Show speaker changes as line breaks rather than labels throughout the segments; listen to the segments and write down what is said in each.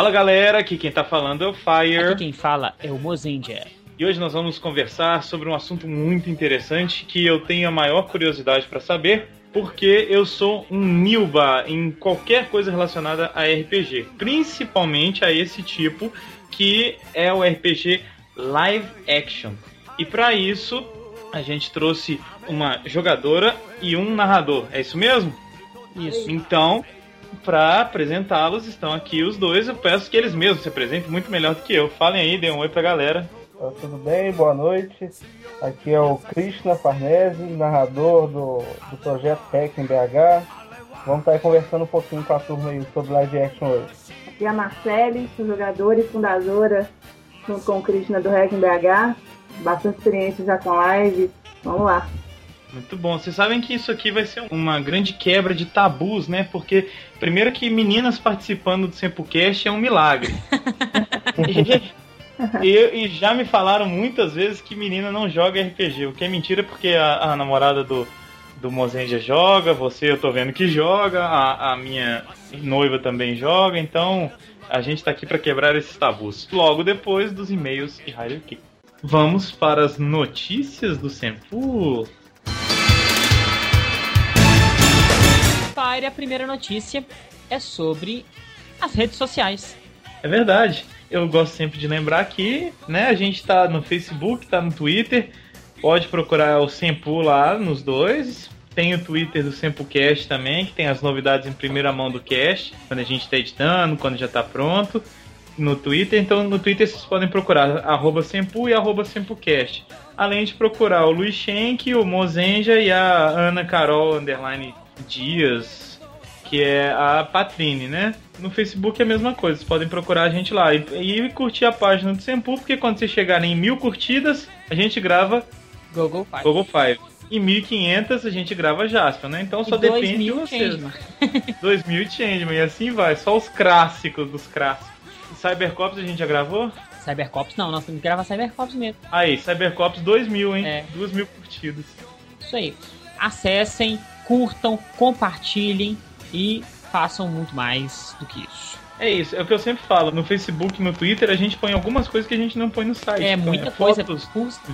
Fala galera, aqui quem tá falando é o Fire.
Aqui quem fala é o Mozendia.
E hoje nós vamos conversar sobre um assunto muito interessante que eu tenho a maior curiosidade para saber, porque eu sou um nilba em qualquer coisa relacionada a RPG, principalmente a esse tipo que é o RPG live action. E para isso, a gente trouxe uma jogadora e um narrador. É isso mesmo?
Isso.
Então, para apresentá-los, estão aqui os dois. Eu peço que eles mesmos se apresentem muito melhor do que eu. Falem aí, dêem um oi pra galera.
Ah, tudo bem? Boa noite. Aqui é o Krishna Farnese, narrador do, do projeto Hack em BH. Vamos estar aí conversando um pouquinho com a turma aí sobre live action hoje.
Aqui é a Marcele, sou jogadora e fundadora junto com o Krishna do Hack em BH. Bastante experiência já com live. Vamos lá.
Muito bom. Vocês sabem que isso aqui vai ser uma grande quebra de tabus, né? Porque, primeiro, que meninas participando do Sempocast é um milagre. e, e, já me falaram muitas vezes que menina não joga RPG, o que é mentira porque a, a namorada do, do Mozenja joga, você eu tô vendo que joga, a, a minha noiva também joga, então a gente tá aqui para quebrar esses tabus. Logo depois dos e-mails e Rider Kick. Vamos para as notícias do Senpu.
Fire, a primeira notícia é sobre as redes sociais.
É verdade. Eu gosto sempre de lembrar que, né, a gente tá no Facebook, tá no Twitter. Pode procurar o Sempu lá nos dois. Tem o Twitter do SempuCast também, que tem as novidades em primeira mão do cast, quando a gente está editando, quando já está pronto. No Twitter, então no Twitter vocês podem procurar arroba Sempu e arroba SempuCast. Além de procurar o Luiz Schenck, o Mozenja e a Ana Carol Underline Dias, que é a Patrine, né? No Facebook é a mesma coisa, vocês podem procurar a gente lá e, e curtir a página do Sempu, porque quando vocês chegarem em mil curtidas, a gente grava
Google Five.
Google Five. E 1500 a gente grava Jasper, né? Então só depende de
2000
vocês.
Changeman.
2000 e Changeman, e assim vai. Só os clássicos dos clássicos. Cybercops a gente já gravou?
Cybercops não, nós temos que gravar Cybercops mesmo.
Aí, Cybercops 2000, hein?
É.
2000 curtidas.
Isso aí. Acessem, curtam, compartilhem e façam muito mais do que isso.
É isso, é o que eu sempre falo. No Facebook no Twitter a gente põe algumas coisas que a gente não põe no site.
É
Então,
muita coisa.
Fotos,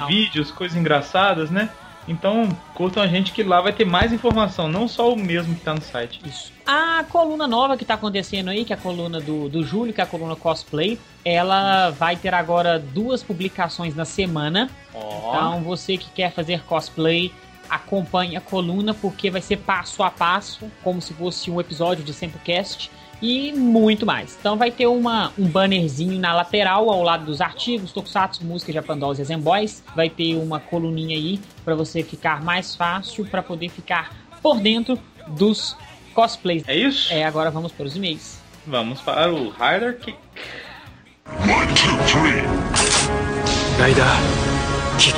vídeos, coisas engraçadas, né? Então, curtam a gente que lá vai ter mais informação, não só o mesmo que tá no site.
Isso. A coluna nova que tá acontecendo aí, que é a coluna do, do Júlio, que é a coluna cosplay, ela vai ter agora duas publicações na semana.
Ó.
Então você que quer fazer cosplay, acompanhe a coluna, porque vai ser passo a passo, como se fosse um episódio de Sempocast. E muito mais. Então vai ter uma, um bannerzinho na lateral, ao lado dos artigos, Tokusatsu, música Japandolls e Zenboys. Vai ter uma coluninha aí para você ficar mais fácil, para poder ficar por dentro dos cosplays.
É isso?
É, agora vamos para os e-mails.
Vamos para o Rider Kick.
One, two, three. Rider kick.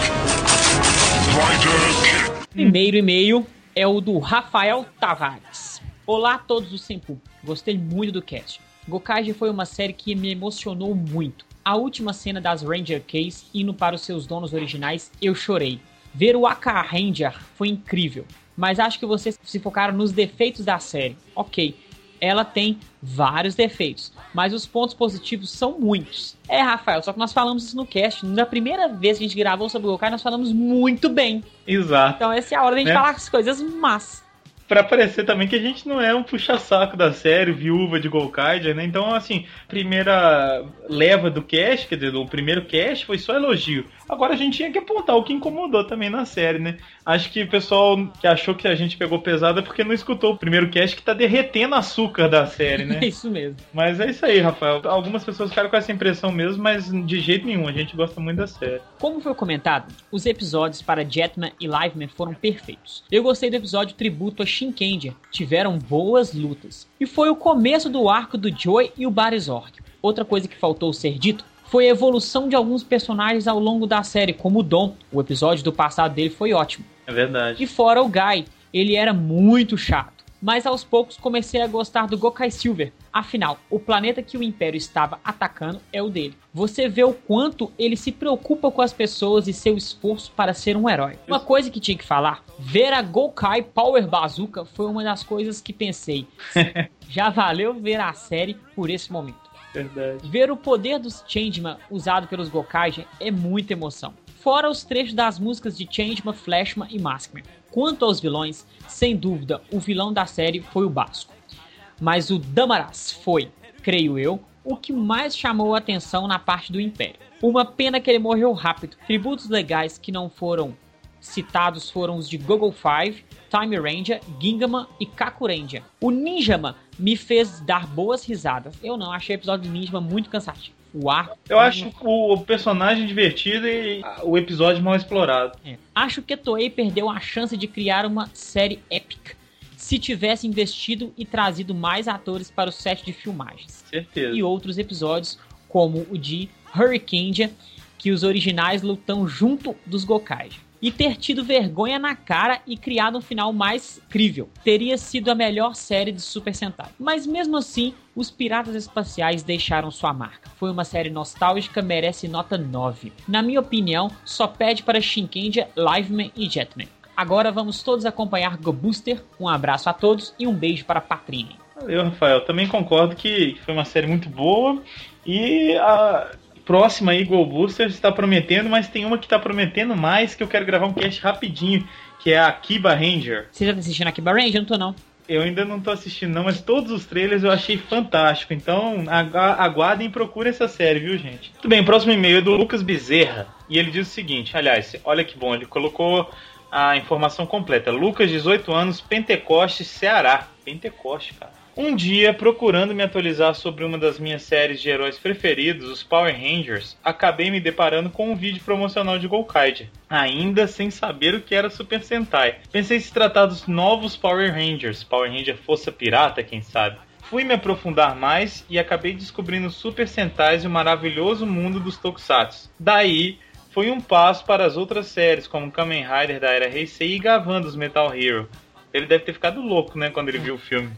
Rider kick.
Primeiro e-mail é o do Rafael Tavares. Olá a todos do Senpu. Gostei muito do cast. Gokaiger foi uma série que me emocionou muito. A última cena das Ranger Case indo para os seus donos originais, eu chorei. Ver o Aka Ranger foi incrível, mas acho que vocês se focaram nos defeitos da série. Ok, ela tem vários defeitos, mas os pontos positivos são muitos. É, Rafael, só que nós falamos isso no cast. Na primeira vez que a gente gravou sobre o Gokai, nós falamos muito bem.
Exato.
Então essa é a hora da gente
Né?
falar as coisas mas.
Pra parecer também que a gente não é um puxa-saco da série, viúva de Golkaider, né? Então, assim, primeira leva do cast, quer dizer, o primeiro cast foi só elogio. Agora a gente tinha que apontar o que incomodou também na série, né? Acho que o pessoal que achou que a gente pegou pesado é porque não escutou o primeiro cast que tá derretendo açúcar da série, né?
É isso mesmo.
Mas é isso aí, Rafael. Algumas pessoas ficaram com essa impressão mesmo, mas de jeito nenhum, a gente gosta muito da série.
Como foi comentado, os episódios para Jetman e Liveman foram perfeitos. Eu gostei do episódio tributo a Shinkenger, tiveram boas lutas. E foi o começo do arco do Joy e o Barizord. Outra coisa que faltou ser dito foi a evolução de alguns personagens ao longo da série, como o Dom. O episódio do passado dele foi ótimo.
É verdade.
E fora o Guy, ele era muito chato. Mas aos poucos comecei a gostar do Gokai Silver. Afinal, o planeta que o Império estava atacando é o dele. Você vê o quanto ele se preocupa com as pessoas e seu esforço para ser um herói. Uma coisa que tinha que falar: ver a Gokai Power Bazooka foi uma das coisas que pensei. Já valeu ver a série por esse momento.
Verdade.
Ver o poder dos Changeman usado pelos Gokaigen é muita emoção. Fora os trechos das músicas de Changeman, Flashman e Maskman. Quanto aos vilões, sem dúvida, o vilão da série foi o Basco. Mas o Damaras foi, creio eu, o que mais chamou a atenção na parte do Império. Uma pena que ele morreu rápido. Tributos legais que não foram citados foram os de Google Five, Time Ranger, Gingaman e Kaku Ranger. O Ninjaman me fez dar boas risadas. Eu não, achei o episódio do Ninjaman muito cansativo. O ar.
Eu acho o personagem divertido e o episódio mal explorado.
É. Acho que a Toei perdeu a chance de criar uma série épica se tivesse investido e trazido mais atores para o set de filmagens.
Certeza.
E outros episódios, como o de Hurricane, que os originais lutam junto dos Gokai e ter tido vergonha na cara e criado um final mais crível. Teria sido a melhor série de Super Sentai. Mas mesmo assim, os Piratas Espaciais deixaram sua marca. Foi uma série nostálgica, merece nota 9. Na minha opinião, só pede para Shinkenja, Liveman e Jetman. Agora vamos todos acompanhar Go Booster. Um abraço a todos e um beijo para Patrine.
Eu, Rafael, também concordo que foi uma série muito boa e a próxima aí, Go Booster, está prometendo, mas tem uma que está prometendo mais que eu quero gravar um cast rapidinho, que é a Kiba Ranger.
Você já tá assistindo a Kiba Ranger? Eu não tô não.
Eu ainda não tô assistindo não, mas todos os trailers eu achei fantástico. Então aguardem e procurem essa série, viu, gente? Muito bem, próximo e-mail é do Lucas Bezerra. E ele diz o seguinte, aliás, olha que bom, ele colocou a informação completa. Lucas, 18 anos, Pentecoste, Ceará. Pentecoste, cara. Um dia, procurando me atualizar sobre uma das minhas séries de heróis preferidos, os Power Rangers, acabei me deparando com um vídeo promocional de Golkaid, ainda sem saber o que era Super Sentai. Pensei se tratar dos novos Power Rangers, Power Ranger Força Pirata, quem sabe. Fui me aprofundar mais e acabei descobrindo Super Sentais e o maravilhoso mundo dos Tokusatsu. Daí, foi um passo para as outras séries, como Kamen Rider da era Heisei e Gavan dos Metal Hero. Ele deve ter ficado louco, né, quando ele viu o filme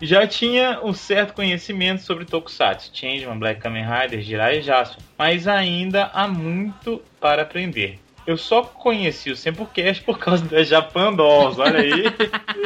já tinha um certo conhecimento sobre Tokusatsu, Changeman, Black Kamen Rider, Jirai e Jaspion, mas ainda há muito para aprender. Eu só conheci o Sempocast por causa da Japan Dolls, olha aí.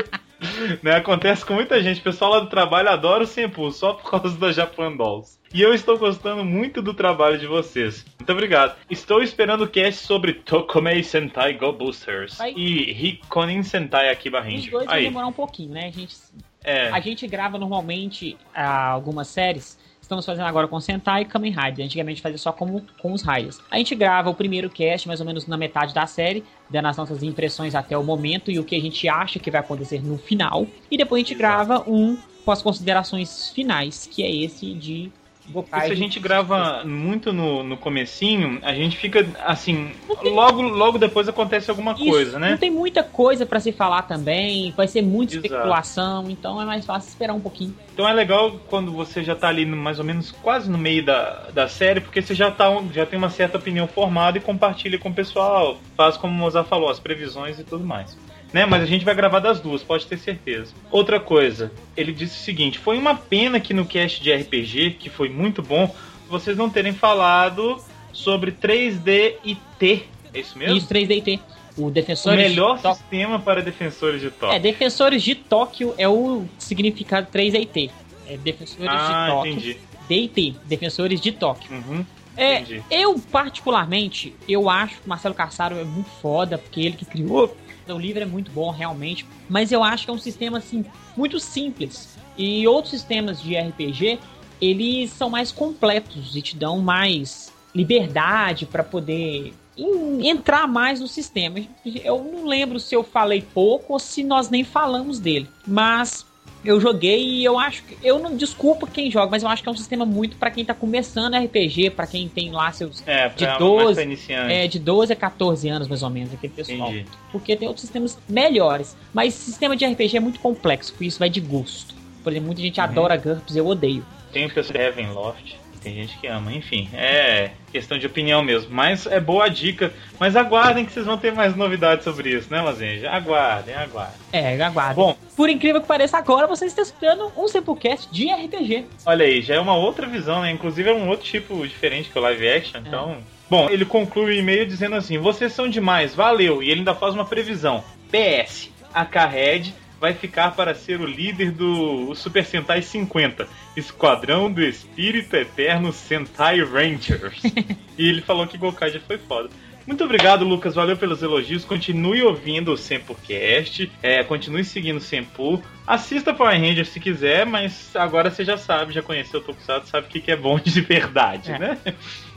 né, acontece com muita gente. O pessoal lá do trabalho adora o Sempu só por causa da Japan Dolls. E eu estou gostando muito do trabalho de vocês. Muito obrigado. Estou esperando o cast sobre Tokomei Sentai Go Boosters
Aí.
e Hikonin Sentai Akiba
Os
Ranger.
dois vão
Aí,
demorar um pouquinho, né? A gente,
é.
a gente grava normalmente ah, algumas séries. Estamos fazendo agora com Sentai e Kamen Rider. Antigamente fazia só como, com os Riders. A gente grava o primeiro cast, mais ou menos na metade da série, dando as nossas impressões até o momento e o que a gente acha que vai acontecer no final. E depois a gente grava um pós-considerações finais, que é esse de Gokai.
se a gente grava muito no, no comecinho, a gente fica assim, logo logo depois acontece alguma
Isso,
coisa,
Não
né?
tem muita coisa pra se falar também, vai ser muita
Exato.
especulação, então é mais fácil esperar um pouquinho.
Então é legal quando você já tá ali no- mais ou menos quase no meio da, da série, porque você já, tá, já tem uma certa opinião formada e compartilha com o pessoal, faz como o Mozart falou, as previsões e tudo mais. Né? Mas a gente vai gravar das duas, pode ter certeza. Outra coisa, ele disse o seguinte: foi uma pena que no cast de RPG, que foi muito bom, vocês não terem falado sobre 3D e T. É isso mesmo?
Isso 3DT. O
o
Defensores
melhor
de
sistema para defensores de Tóquio.
É, Defensores de Tóquio é o significado 3DT. É Defensores de
ah,
Tóquio.
entendi.
DT, Defensores de Tóquio.
Uhum,
É,
entendi.
eu particularmente, eu acho que o Marcelo Cassaro é muito foda, porque ele que criou. O livro é muito bom, realmente. Mas eu acho que é um sistema, assim, muito simples. E outros sistemas de RPG, eles são mais completos e te dão mais liberdade para poder en- entrar mais no sistema. Eu não lembro se eu falei pouco ou se nós nem falamos dele. Mas eu joguei e eu acho que. Eu não desculpa quem joga, mas eu acho que é um sistema muito pra quem tá começando RPG, pra quem tem lá seus.
É,
de
pra,
12,
mais pra iniciante.
É, de 12 a 14 anos, mais ou menos, aquele pessoal.
Entendi.
Porque tem outros sistemas melhores. Mas sistema de RPG é muito complexo, por isso vai de gosto. Por exemplo, muita gente
Uhum.
adora GURPS, eu odeio.
Tem o pessoal Heavenloft, tem gente que ama, enfim, é questão de opinião mesmo. Mas é boa a dica. Mas aguardem que vocês vão ter mais novidades sobre isso, né, Lazenja? Aguardem, aguardem.
É, aguardo.
Bom,
Por incrível que pareça, agora você está escutando um Samplecast de RPG.
olha aí, já é uma outra visão, né? Inclusive é um outro tipo diferente que o live action, então. Bom, ele conclui o e-mail dizendo assim: vocês são demais, valeu. E ele ainda faz uma previsão. PS, a Red vai ficar para ser o líder do Super Sentai 50, Esquadrão do Espírito Eterno Sentai Rangers. e ele falou que Gokaiger foi foda. Muito obrigado, Lucas. Valeu pelos elogios. Continue ouvindo o Sempocast. É, continue seguindo o Sempo. Assista Power Rangers se quiser, mas agora você já sabe, já conheceu o Tokusatsu, sabe o que é bom de verdade,
É.
né?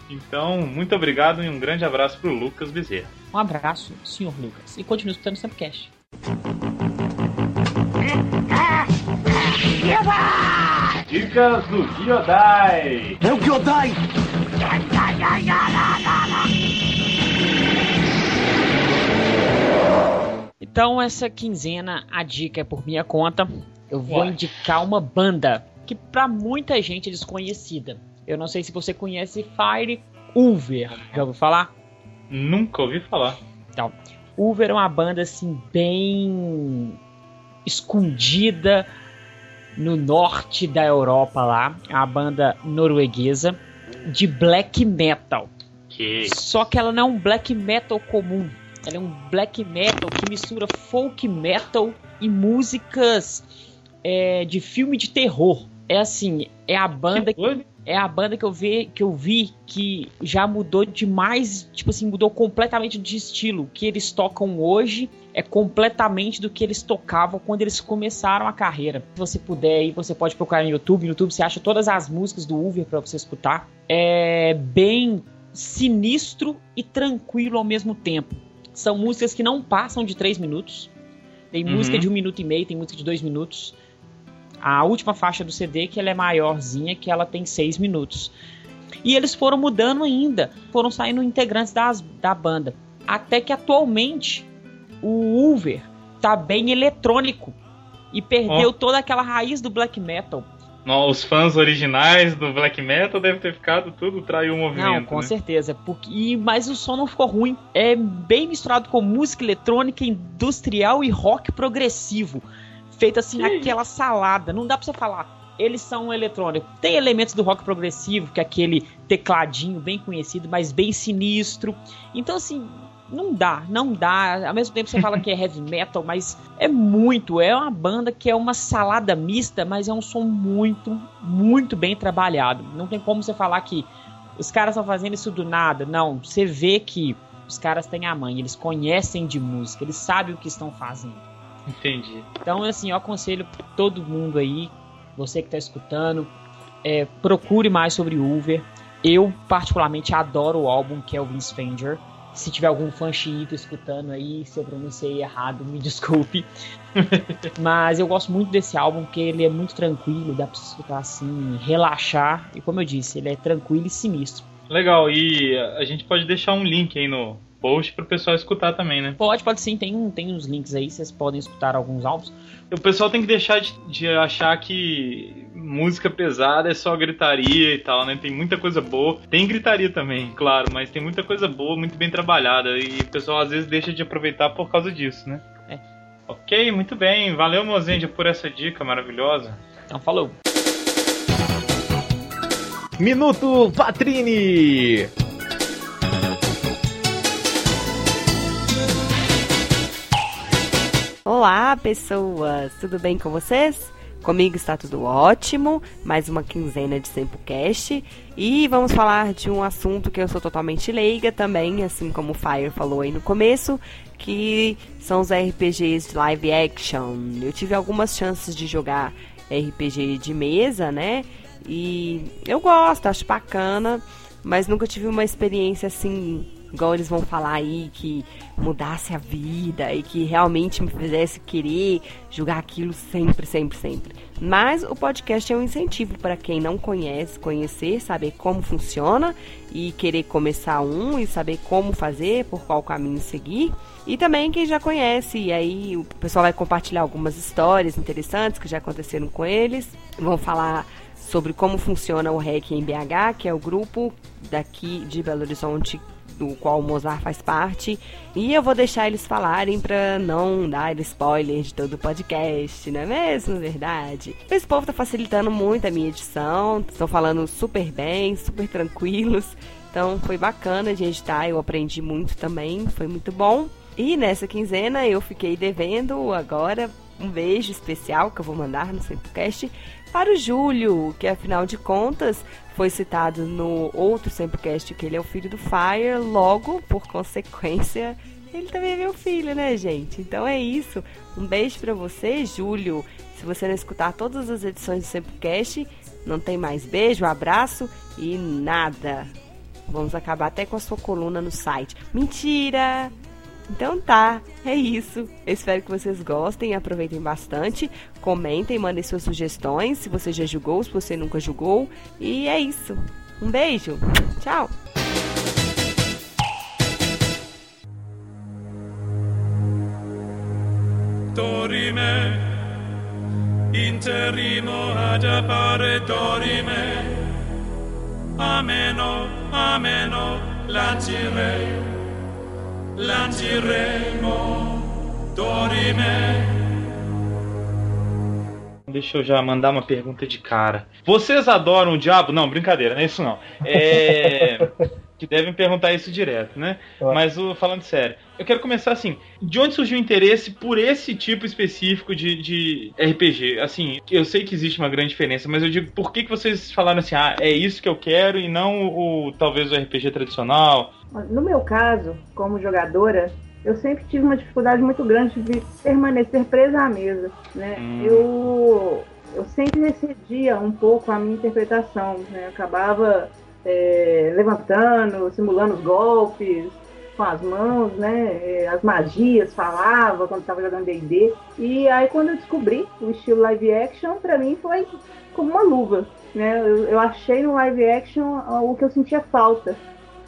Então, muito obrigado e um grande abraço pro Lucas Bezerra.
Um abraço, senhor Lucas. E continue escutando o Sempcast.
Dicas do Giodai.
É o Kyodai!
Então, essa quinzena, a dica é por minha conta. Eu vou
Ué.
indicar uma banda que pra muita gente é desconhecida. Eu não sei se você conhece Fire Ulver. Já ouviu falar?
Nunca ouvi falar.
Então, Ulver é uma banda assim bem escondida no norte da Europa lá, uma banda norueguesa de black metal.
Que
Só que ela não é um black metal comum. Ela é um black metal que mistura folk metal e músicas é, de filme de terror. É assim, é a banda
que doido.
É a banda que eu vi que eu vi que já mudou demais, tipo assim, mudou completamente de estilo. O que eles tocam hoje é completamente do que eles tocavam quando eles começaram a carreira. Se você puder aí, você pode procurar no YouTube. No YouTube você acha todas as músicas do Uber para você escutar. É bem sinistro e tranquilo ao mesmo tempo. São músicas que não passam de 3 minutos. Tem
Uhum.
música de um minuto e meio, tem música de dois minutos. A última faixa do CD, que ela é maiorzinha, que ela tem seis minutos. E eles foram mudando ainda, foram saindo integrantes das, da banda. Até que atualmente o Uber tá bem eletrônico e perdeu toda aquela raiz do black metal.
Não, os fãs originais do Black Metal devem ter ficado tudo traiu o
Não,
movimento.
com
né?
certeza. Porque, e, mas o som não ficou ruim. É bem misturado com música eletrônica, industrial e rock progressivo. Feito assim,
Que
aquela salada. Não dá pra você falar. Eles são eletrônicos. Tem elementos do rock progressivo, que é aquele tecladinho bem conhecido, mas bem sinistro. Então, assim, não dá, não dá. Ao mesmo tempo você fala que é heavy metal, mas é muito. É uma banda que é uma salada mista, mas é um som muito, muito bem trabalhado. Não tem como você falar que os caras estão fazendo isso do nada. Não, você vê que os caras têm a mãe, eles conhecem de música, eles sabem o que estão fazendo.
Entendi.
Então, assim, eu aconselho todo mundo aí, você que tá escutando, é, procure mais sobre Uber. Eu, particularmente, adoro o álbum que é o Vince Fanger. Se tiver algum fã xiita escutando aí, se eu pronunciei errado, me desculpe. Mas eu gosto muito desse álbum, porque ele é muito tranquilo, dá pra escutar assim, relaxar. E como eu disse, ele é tranquilo e sinistro.
Legal, e a gente pode deixar um link aí no post pro pessoal escutar também, né?
Pode, pode sim, tem, tem uns links aí, vocês podem escutar alguns álbuns.
O pessoal tem que deixar de, de achar que música pesada é só gritaria e tal, né? Tem muita coisa boa. Tem gritaria também, claro, mas tem muita coisa boa, muito bem trabalhada. E o pessoal às vezes deixa de aproveitar por causa disso, né?
É.
Ok, muito bem. Valeu, Mozendia, por essa dica maravilhosa.
Então, falou!
Minuto Patrini!
Olá, pessoas! Tudo bem com vocês? Comigo está tudo ótimo, mais uma quinzena de Sempocast e vamos falar de um assunto que eu sou totalmente leiga também, assim como o Fire falou aí no começo, que são os RPGs de live action. Eu tive algumas chances de jogar RPG de mesa, né? E eu gosto, acho bacana, mas nunca tive uma experiência assim igual eles vão falar aí, que mudasse a vida e que realmente me fizesse querer jogar aquilo sempre, sempre, sempre. Mas o podcast é um incentivo para quem não conhece, conhecer, saber como funciona e querer começar um e saber como fazer, por qual caminho seguir. E também quem já conhece, e aí o pessoal vai compartilhar algumas histórias interessantes que já aconteceram com eles. Vão falar sobre como funciona o REC em BH, que é o grupo daqui de Belo Horizonte do qual o Mozart faz parte. E eu vou deixar eles falarem para não dar spoiler de todo o podcast, não é mesmo? Verdade. Esse povo tá facilitando muito a minha edição, estão falando super bem, super tranquilos. Então foi bacana de editar, eu aprendi muito também, foi muito bom. E nessa quinzena eu fiquei devendo agora um beijo especial que eu vou mandar no Sempocast para o Júlio, que afinal de contas foi citado no outro Sempocast que ele é o filho do Fire, logo, por consequência, ele também é meu filho, né, gente? Então é isso. Um beijo para você, Júlio. Se você não escutar todas as edições do Sempocast, não tem mais beijo, abraço e nada. Vamos acabar até com a sua coluna no site. Mentira! Então tá, é isso. Eu espero que vocês gostem, aproveitem bastante, comentem, mandem suas sugestões, se você já julgou, se você nunca julgou. E é isso. Um beijo. Tchau.
Dorime, interimo ad appare dorime, ameno, ameno, lancire, lanciremo, dorime.
Deixa eu já mandar uma pergunta de cara. Vocês adoram o diabo? Não, brincadeira, não é isso não. É. que devem perguntar isso direto, né?
Acho.
Mas o, falando sério, eu quero começar assim. De onde surgiu o interesse por esse tipo específico de, de RPG? Assim, eu sei que existe uma grande diferença, mas eu digo, por que, que vocês falaram assim, ah, é isso que eu quero e não o talvez o RPG tradicional?
No meu caso, como jogadora, eu sempre tive uma dificuldade muito grande de permanecer presa à mesa. Né?
Hum.
Eu, eu sempre excedia um pouco a minha interpretação. Né? Eu acabava é, levantando, simulando os golpes com as mãos, né? É, As magias, falava quando estava jogando D&D. E aí quando eu descobri o estilo live action, para mim foi como uma luva. Né? Eu, eu achei no live action ah, o que eu sentia falta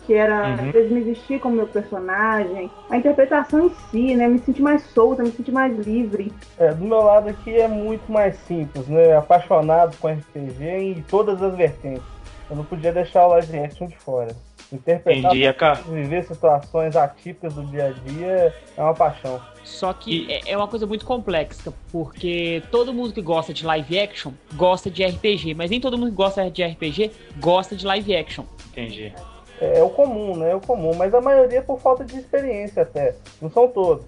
que era
Uhum.
vezes me vestir como meu personagem, a interpretação em si, né? Me sentir mais solta, me sentir mais livre.
É, do meu lado aqui é muito mais simples, né? Apaixonado com RPG em todas as vertentes. Eu não podia deixar o live action de fora. Interpretar,
Entendi,
viver situações atípicas do dia a dia é uma paixão.
Só que é- é uma coisa muito complexa, porque todo mundo que gosta de live action gosta de RPG, mas nem todo mundo que gosta de RPG gosta de live action.
Entendi.
É, é o comum, né? É o comum, mas a maioria por falta de experiência até. Não são todos,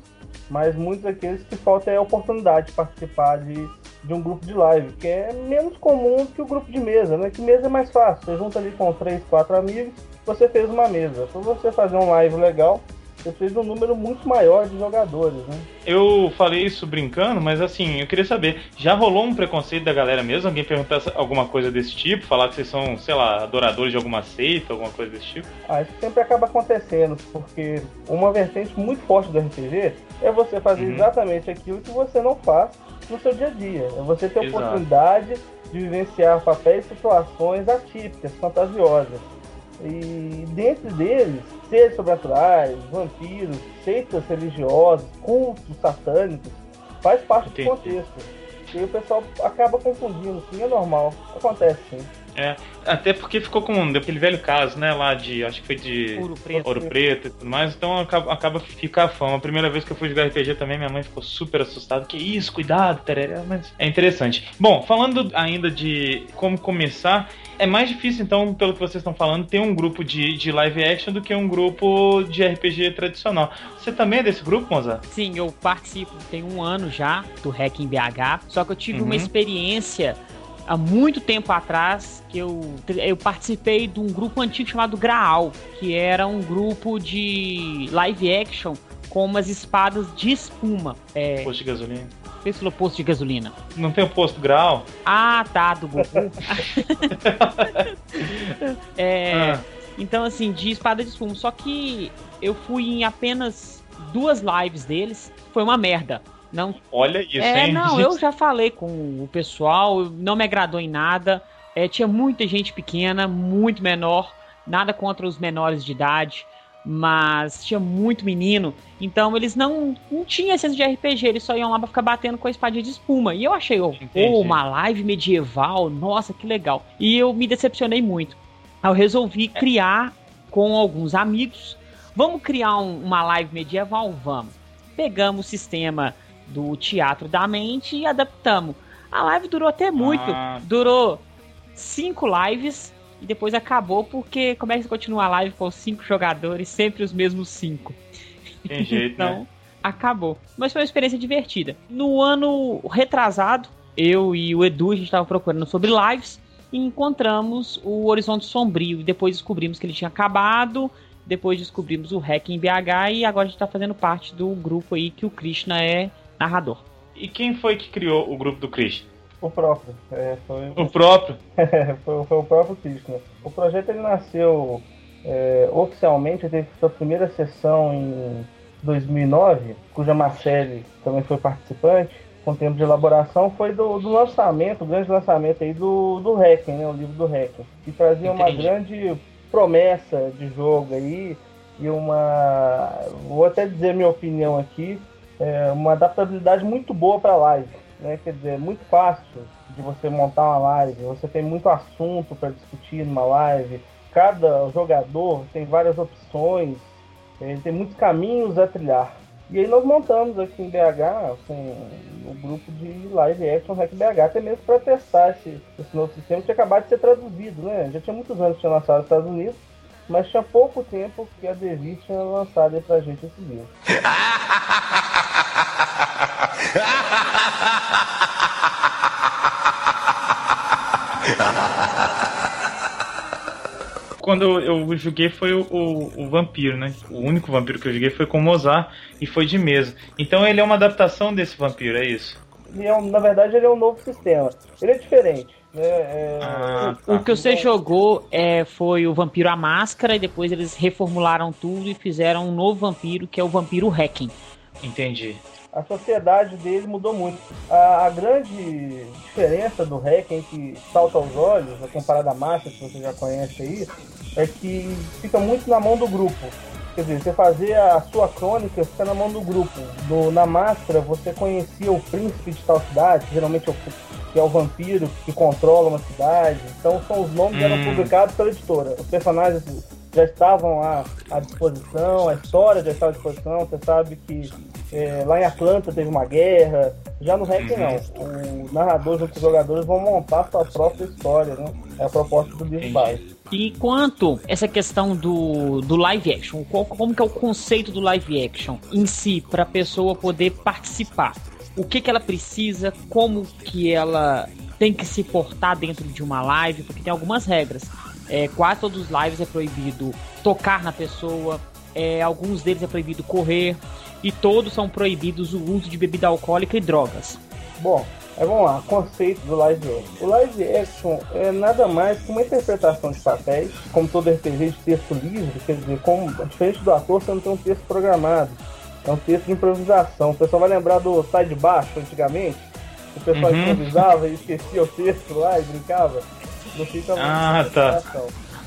mas muitos aqueles que falta é a oportunidade de participar de, de um grupo de live, que é menos comum que o grupo de mesa, né? Que mesa é mais fácil. Você junta ali com três, quatro amigos, você fez uma mesa. Para você fazer um live legal, você fez um número muito maior de jogadores, né?
Eu falei isso brincando, mas assim, eu queria saber, já rolou um preconceito da galera mesmo? Alguém perguntar alguma coisa desse tipo? Falar que vocês são, sei lá, adoradores de alguma seita, alguma coisa desse tipo?
Ah, isso sempre acaba acontecendo, porque uma vertente muito forte do RPG é você fazer
Uhum.
exatamente aquilo que você não faz no seu dia a dia. É você ter a oportunidade de vivenciar papéis e situações atípicas, fantasiosas. E dentro deles, seres sobrenaturais, vampiros, seitas religiosas, cultos satânicos, faz parte
Entendi.
do contexto. E o pessoal acaba confundindo, sim, é normal. Acontece sim.
É, até porque ficou com aquele velho caso, né, lá de, acho que foi de
Ouro preto.
Ouro Preto e tudo mais, então acaba, acaba ficar a fama. A primeira vez que eu fui jogar RPG também, minha mãe ficou super assustada. Que isso, cuidado, tereré, mas é interessante. Bom, falando ainda de como começar, é mais difícil, então, pelo que vocês estão falando, ter um grupo de, de live action do que um grupo de RPG tradicional. Você também é desse grupo, Mozart?
Sim, eu participo, tem um ano já do Hack em BH, só que eu tive
Uhum.
uma experiência há muito tempo atrás que eu, eu participei de um grupo antigo chamado Graal, que era um grupo de live action com umas espadas de espuma. É,
Posto de gasolina.
fez pelo posto de gasolina.
Não tem o posto grau?
Ah, tá, do Goku. é,
Ah.
Então, assim, de espada de espuma. Só que eu fui em apenas duas lives deles. Foi uma merda. Não
Olha isso,
é,
hein?
não, eu já falei com o pessoal, não me agradou em nada. É, tinha muita gente pequena, muito menor, nada contra os menores de idade, mas tinha muito menino. Então eles não, não tinham essência de RPG, eles só iam lá pra ficar batendo com a espadinha de espuma. E eu achei, oh, pô, uma live medieval, nossa, que legal. E eu me decepcionei muito. Aí eu resolvi criar com alguns amigos. Vamos criar um- uma live medieval? Vamos. Pegamos o sistema do Teatro da Mente e adaptamos. A live durou até muito.
Ah.
Durou cinco lives e depois acabou porque como é que continua a live com cinco jogadores, sempre os mesmos cinco.
Tem jeito,
Então,
né?
acabou. Mas foi uma experiência divertida. No ano retrasado, eu e o Edu, a gente estava procurando sobre lives e encontramos o Horizonte Sombrio. E depois descobrimos que ele tinha acabado. Depois descobrimos o Hack em BH e agora a gente está fazendo parte do grupo aí que o Krishna é narrador.
E quem foi que criou o grupo do Krishna?
O próprio. É, foi...
O próprio?
foi, foi, o próprio Krishna. O projeto ele nasceu é, oficialmente, teve sua primeira sessão em 2009, cuja Marcele também foi participante, com tempo de elaboração, foi do, do lançamento, o grande lançamento aí do, do Hacking, né, o livro do Hacking, que trazia Entendi. uma grande promessa de jogo aí e uma, vou até dizer minha opinião aqui, é, uma adaptabilidade muito boa para live, né? Quer dizer, muito fácil de você montar uma live, você tem muito assunto para discutir numa live, cada jogador tem várias opções, ele tem muitos caminhos a trilhar. E aí nós montamos aqui em BH com o grupo de live action Hack BH, até mesmo para testar esse, esse novo sistema que tinha acabado de ser traduzido, né? Já tinha muitos anos que tinha lançado nos Estados Unidos, mas tinha pouco tempo que a Devi tinha lançado aí pra gente esse livro.
Quando eu joguei foi o, o, o, vampiro, né? O único vampiro que eu joguei foi com o Mozart e foi de mesa. Então ele é uma adaptação desse vampiro, é isso?
É na verdade, ele é um novo sistema. Ele é diferente.
É, é... Ah, tá. O que você jogou é, foi o Vampiro à Máscara e depois eles reformularam tudo e fizeram um novo vampiro que é o Vampiro Hacking.
Entendi
a sociedade dele mudou muito. A, a, grande diferença do Hacking que salta aos olhos, a comparada à massa que você já conhece aí, é que fica muito na mão do grupo. Quer dizer, você fazer a sua crônica fica na mão do grupo. Do, na máscara, você conhecia o príncipe de tal cidade, geralmente é o, que é o vampiro que controla uma cidade. Então, são os nomes hum. eram publicados pela editora. Os personagens já estavam à, à disposição, a história já estava à disposição. Você sabe que é, lá em Atlanta teve uma guerra. Já no não. Uhum. O narrador junto com os jogadores vão montar sua própria história, né? É a proposta do base.
E quanto essa questão do, do live action, qual, como que é o conceito do live action em si, para a pessoa poder participar? O que, que ela precisa, como que ela tem que se portar dentro de uma live, porque tem algumas regras. É, quase todos os lives é proibido tocar na pessoa, é, alguns deles é proibido correr, e todos são proibidos o uso de bebida alcoólica e drogas.
Bom, é, vamos lá, conceito do live action. O live action é nada mais que uma interpretação de papéis, como todo RPG de texto livre, quer dizer, como, diferente do ator, você não tem um texto programado. É um texto de improvisação. O pessoal vai lembrar do sai de baixo antigamente? O pessoal uhum. improvisava e esquecia o texto lá e brincava. Não fica
ah, tá.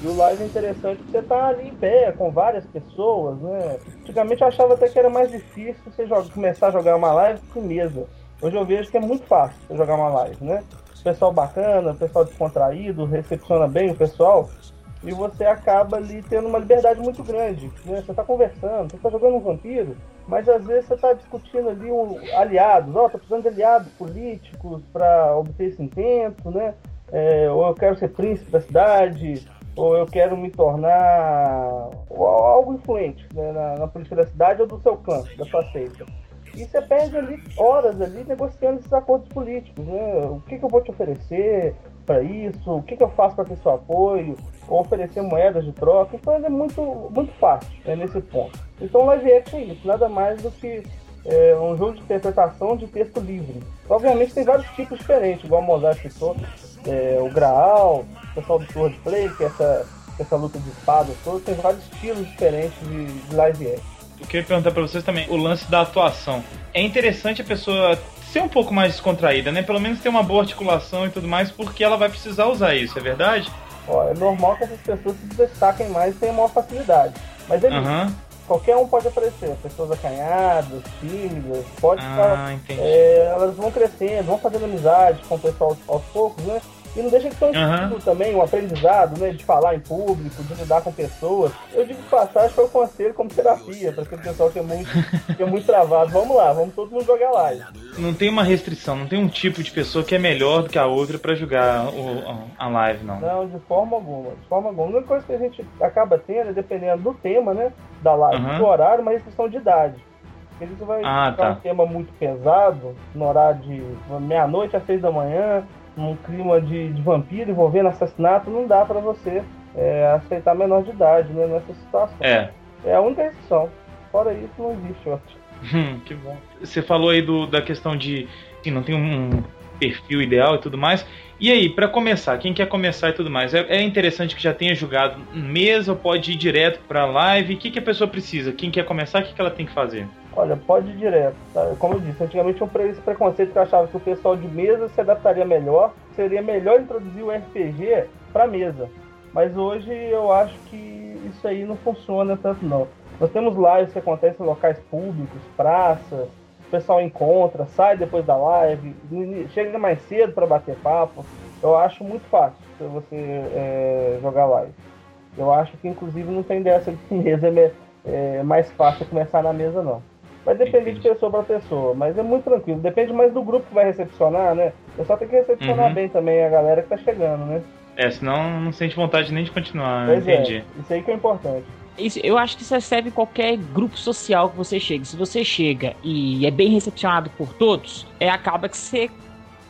E o live é interessante porque você tá ali em pé, com várias pessoas, né? Antigamente eu achava até que era mais difícil você começar a jogar uma live com mesa. Hoje eu vejo que é muito fácil você jogar uma live, né? Pessoal bacana, pessoal descontraído, recepciona bem o pessoal. E você acaba ali tendo uma liberdade muito grande. Né? Você tá conversando, você tá jogando um vampiro, mas às vezes você tá discutindo ali um, aliados. Ó, oh, tô precisando de aliados políticos para obter esse intento, né? É, ou eu quero ser príncipe da cidade, ou eu quero me tornar algo influente né, na, na, política da cidade ou do seu clã, da sua seita. E você perde ali horas ali negociando esses acordos políticos, né? O que, que eu vou te oferecer para isso? O que, que eu faço para ter seu apoio? Ou oferecer moedas de troca? Então é muito, muito fácil né, nesse ponto. Então live action é isso, nada mais do que é, um jogo de interpretação de texto livre. Obviamente tem vários tipos diferentes, igual a Mozart citou, é, o Graal, o pessoal do Swordplay, que é essa, essa luta de espadas toda, tem vários estilos diferentes de, de live action.
Eu queria perguntar para vocês também, o lance da atuação. É interessante a pessoa ser um pouco mais descontraída, né? Pelo menos ter uma boa articulação e tudo mais, porque ela vai precisar usar isso, é verdade?
Ó, é normal que essas pessoas se destaquem mais e tenham maior facilidade. Mas é uhum. Qualquer um pode aparecer, pessoas acanhadas, tímidas, pode
ah,
ficar. É, elas vão crescendo, vão fazendo amizade com o pessoal aos poucos, né? E não deixa de ser um uhum. também, um aprendizado, né? De falar em público, de lidar com pessoas. Eu digo passagem foi o conselho como terapia, para aquele pessoal que é muito, que é muito travado. Vamos lá, vamos todo mundo jogar live.
Não tem uma restrição, não tem um tipo de pessoa que é melhor do que a outra para jogar o, a live, não.
Não, de forma alguma. De forma alguma. A única coisa que a gente acaba tendo, é dependendo do tema, né? Da live, uhum. do horário, uma restrição de idade. Porque você vai
Ah,
ficar
tá.
um tema muito pesado, no horário de meia-noite às seis da manhã, num clima de, de vampiro envolvendo assassinato, não dá pra você é, aceitar menor de idade né, nessa situação.
É.
É a única exceção. Fora isso, não existe outra.
Hum, que bom. Você falou aí do, da questão de assim, não tem um perfil ideal e tudo mais. E aí, pra começar, quem quer começar e tudo mais, é, é interessante que já tenha jogado mesa ou pode ir direto pra live? O que, que a pessoa precisa? Quem quer começar, o que, que ela tem que fazer?
Olha, pode ir direto. tá? Como eu disse, antigamente tinha um esse preconceito que eu achava que o pessoal de mesa se adaptaria melhor. Seria melhor introduzir o RPG pra mesa. Mas hoje eu acho que isso aí não funciona tanto não. Nós temos lives que acontecem em locais públicos, praças, pessoal encontra, sai depois da live, chega mais cedo para bater papo. Eu acho muito fácil você é, jogar live. Eu acho que inclusive não tem dessa de mesa, é, é mais fácil começar na mesa não. Vai depender de pessoa para pessoa, mas é muito tranquilo. Depende mais do grupo que vai recepcionar, né? O pessoal tem que recepcionar
Uhum.
bem também a galera que tá chegando, né?
É, senão não sente vontade nem de continuar, né?
Pois
entendi.
é, isso aí que é importante.
Isso, eu acho que isso serve qualquer grupo social que você chegue. Se você chega e é bem recepcionado por todos, é acaba que você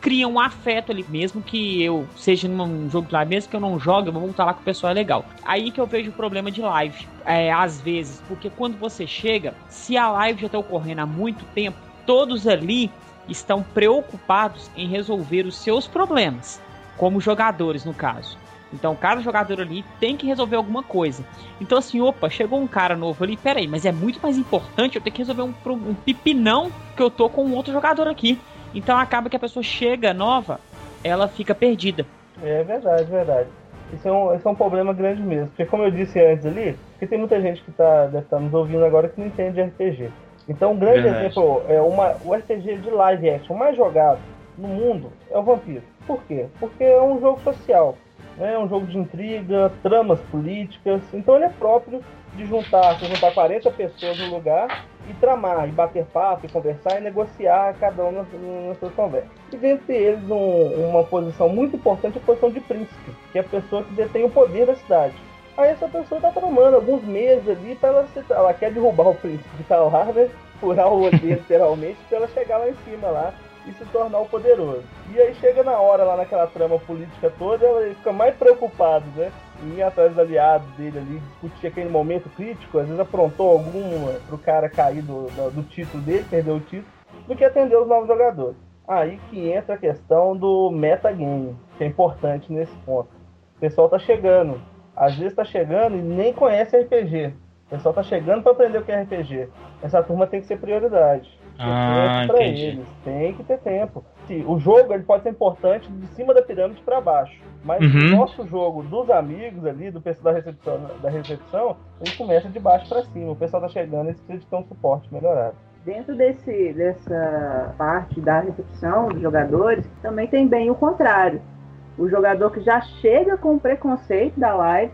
cria um afeto ali, mesmo que eu seja num jogo lá, mesmo que eu não jogue, eu vou voltar lá com o pessoal é legal. Aí que eu vejo o problema de live, é, às vezes, porque quando você chega, se a live já está ocorrendo há muito tempo, todos ali estão preocupados em resolver os seus problemas, como jogadores no caso. Então, cada jogador ali tem que resolver alguma coisa. Então, assim, opa, chegou um cara novo ali, peraí, mas é muito mais importante eu ter que resolver um, um pipinão que eu tô com um outro jogador aqui. Então, acaba que a pessoa chega nova, ela fica perdida.
É verdade, verdade. Isso é, um, isso é um problema grande mesmo. Porque como eu disse antes ali, porque tem muita gente que tá, deve estar nos ouvindo agora que não entende de RPG. Então um grande
Verdade.
exemplo é uma, o RPG de live action mais jogado no mundo é o Vampiro. Por quê? Porque é um jogo social. Né? É um jogo de intriga, tramas políticas. Então ele é próprio de juntar, juntar 40 pessoas no lugar e tramar, e bater papo, e conversar e negociar cada um nas, nas suas conversas. E dentre eles, um- uma posição muito importante é a posição de príncipe, que é a pessoa que detém o poder da cidade. Aí essa pessoa tá tramando alguns meses ali para ela, ela quer derrubar o príncipe que tá lá, né? Furar o olho literalmente, para ela chegar lá em cima lá e se tornar o poderoso. E aí chega na hora lá naquela trama política toda, ela fica mais preocupada, né? Em ir atrás dos aliados dele ali, discutir aquele momento crítico, às vezes aprontou alguma pro cara cair do, do, do título dele, perder o título, do que atender os novos jogadores. Aí que entra a questão do metagame, que é importante nesse ponto. O pessoal tá chegando, às vezes tá chegando e nem conhece RPG. O pessoal tá chegando para aprender o que é RPG. Essa turma tem que ser prioridade.
Ah, entendi.
eles. Tem que ter tempo. Se- O jogo ele pode ser importante de cima da pirâmide para baixo. Mas
Uhum.
o nosso jogo dos amigos ali, do pessoal da recepção, da recepção ele começa de baixo para cima. O pessoal tá chegando e precisa de ter um suporte melhorado.
Dentro desse, dessa parte da recepção dos jogadores, também tem bem o contrário. O jogador que já chega com preconceito da live,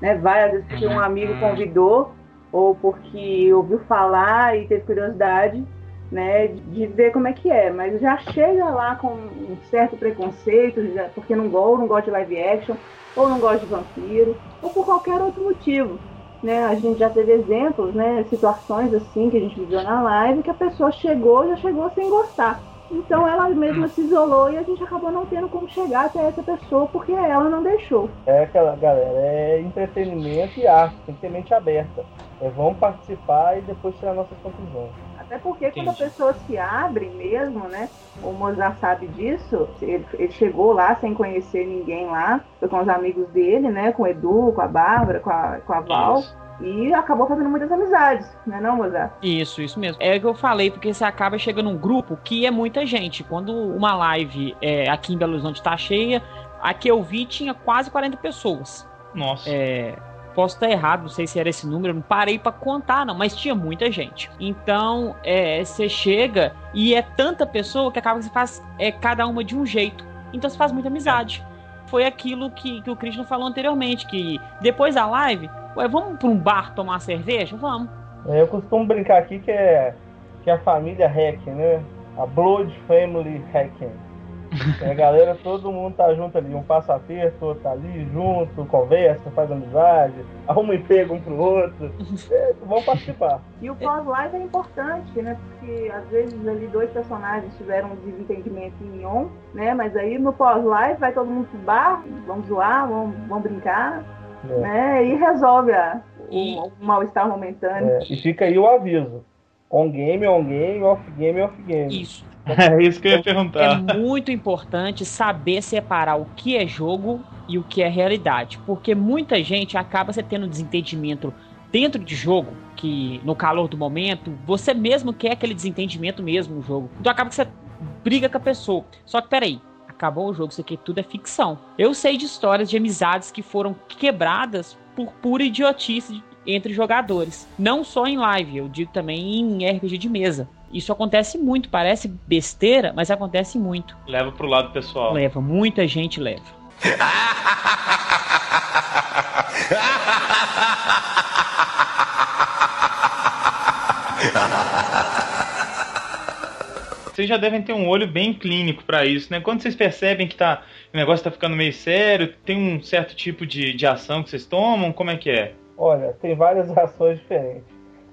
né? Vai às vezes porque um amigo convidou, ou porque ouviu falar e teve curiosidade, né? De ver como é que é. Mas já chega lá com um certo preconceito, já- porque não não gosta de live action, ou não gosta de vampiro, ou por qualquer outro motivo né, a gente já teve exemplos, né, situações assim que a gente viveu na live que a pessoa chegou já chegou sem gostar. Então ela mesma se isolou e a gente acabou não tendo como chegar até essa pessoa porque ela não deixou.
É aquela galera, é entretenimento e arte, tem que ter mente aberta. É, vamos participar e depois tirar nossas conclusões.
Até porque quando a
Entendi.
pessoa se abre mesmo, né? O Mozart sabe disso. Ele, ele chegou lá sem conhecer ninguém lá, foi com os amigos dele, né? Com o Edu, com a Bárbara, com a, com a Val.
Isso.
E acabou fazendo muitas amizades, né não, Mozart?
Isso, isso mesmo. É o que eu falei, porque você acaba chegando num grupo que é muita gente. Quando uma live é, aqui em Belo Horizonte tá cheia, a que eu vi tinha quase 40 pessoas.
Nossa.
É, posso estar errado, não sei se era esse número, não parei pra contar, não, mas tinha muita gente. Então, é, você chega e é tanta pessoa que acaba que você faz é, cada uma de um jeito. Então você faz muita amizade. Foi aquilo que, que o Christian falou anteriormente, que depois da live, ué, vamos pra um bar tomar cerveja? Vamos.
É, Eu costumo brincar aqui que é, que é a família Hack, né? A Blood Family Hacking. A galera, todo mundo tá junto ali, um passa aperto, outro tá ali junto, conversa, faz amizade, arruma emprego um pro outro. É, vão participar.
E o pós-live é importante, né? Porque às vezes ali dois personagens tiveram um desentendimento em on, né? Mas aí no pós-live vai todo mundo pro bar, vamos zoar, vamos, vamos brincar,
É.
né? E resolve a,
E-
o, o mal-estar momentâneo.
É, e fica aí o aviso. On game, on game, off game, off game.
Isso.
É isso que eu ia
É
perguntar.
muito importante saber separar o que é jogo e o que é realidade. Porque muita gente acaba você tendo um desentendimento dentro de jogo, que no calor do momento, você mesmo quer aquele desentendimento mesmo no jogo. Então acaba que você briga com a pessoa. Só que peraí, acabou o jogo, isso aqui tudo é ficção. Eu sei de histórias de amizades que foram quebradas por pura idiotice entre jogadores. Não só em live, eu digo também em RPG de mesa. Isso acontece muito, parece besteira, mas acontece muito.
Leva pro lado pessoal.
Leva, muita gente leva.
Vocês já devem ter um olho bem clínico pra isso, né? Quando vocês percebem que tá, o negócio tá ficando meio sério, tem um certo tipo de, de ação que vocês tomam, como é que é?
Olha, tem várias ações diferentes.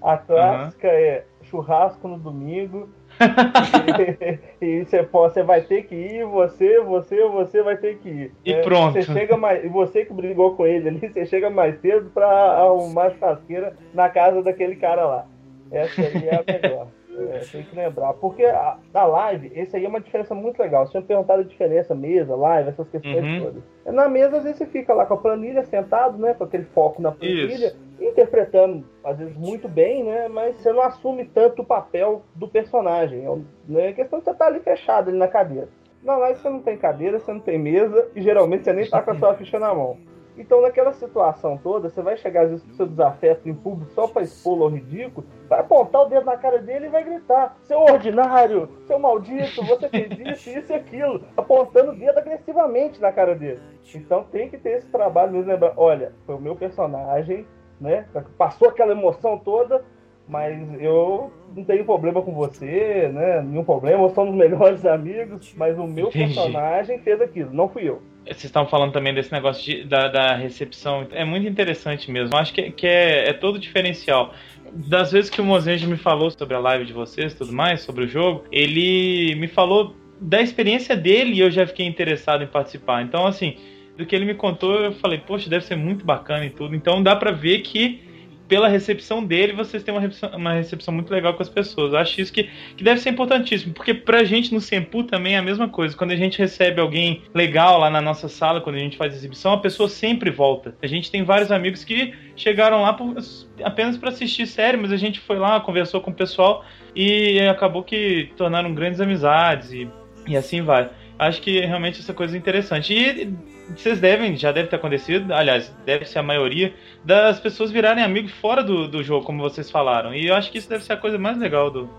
A clássica é churrasco no domingo. e você, você vai ter que ir, você, você, você vai ter que ir.
E
né?
pronto.
Você chega mais, e você que brigou com ele ali, você chega mais cedo pra arrumar churrasqueira na casa daquele cara lá. Essa aí é a melhor. É, tem que lembrar. Porque a, na live, esse aí é uma diferença muito legal. Você tinha perguntado a diferença, mesa, live, essas questões
Uhum.
todas. Na mesa, às vezes, você fica lá com a planilha, sentado, né? Com aquele foco na planilha,
Isso.
Interpretando, às vezes, muito bem, né? Mas você não assume tanto o papel do personagem. É né? A questão é que você tá ali fechado ali na cadeira. Na live você não tem cadeira, você não tem mesa, e geralmente você nem tá com a sua ficha na mão. Então, naquela situação toda, você vai chegar às vezes com seu desafeto em público só pra expô-lo ao ridículo, vai apontar o dedo na cara dele e vai gritar: Seu ordinário, seu maldito, você fez isso, isso e aquilo, apontando o dedo agressivamente na cara dele. Então tem que ter esse trabalho mesmo, lembrar: olha, foi o meu personagem, né? Passou aquela emoção toda, mas eu não tenho problema com você, né? Nenhum problema, somos melhores amigos, mas o meu
Entendi.
personagem fez aquilo, não fui eu.
Vocês estavam falando também desse negócio de- da, da recepção. É muito interessante mesmo. Eu acho que, que é, é todo diferencial. Das vezes que o Mozenjo me falou sobre a live de vocês tudo mais, sobre o jogo, ele me falou da experiência dele e eu já fiquei interessado em participar. Então, assim, do que ele me contou, eu falei, poxa, deve ser muito bacana e tudo. Então dá pra ver que pela recepção dele, vocês têm uma recepção, uma recepção muito legal com as pessoas. Eu acho isso que, que deve ser importantíssimo, porque pra gente no Sempu também é a mesma coisa. Quando a gente recebe alguém legal lá na nossa sala, quando a gente faz exibição, a pessoa sempre volta. A gente tem vários amigos que chegaram lá por- apenas para assistir série, mas a gente foi lá, conversou com o pessoal e acabou que tornaram grandes amizades e, e assim vai. Acho que realmente essa coisa é interessante. E vocês devem, já deve ter acontecido, aliás, deve ser a maioria, das pessoas virarem amigos fora do, do jogo, como vocês falaram. E eu acho que isso deve ser a coisa mais legal do,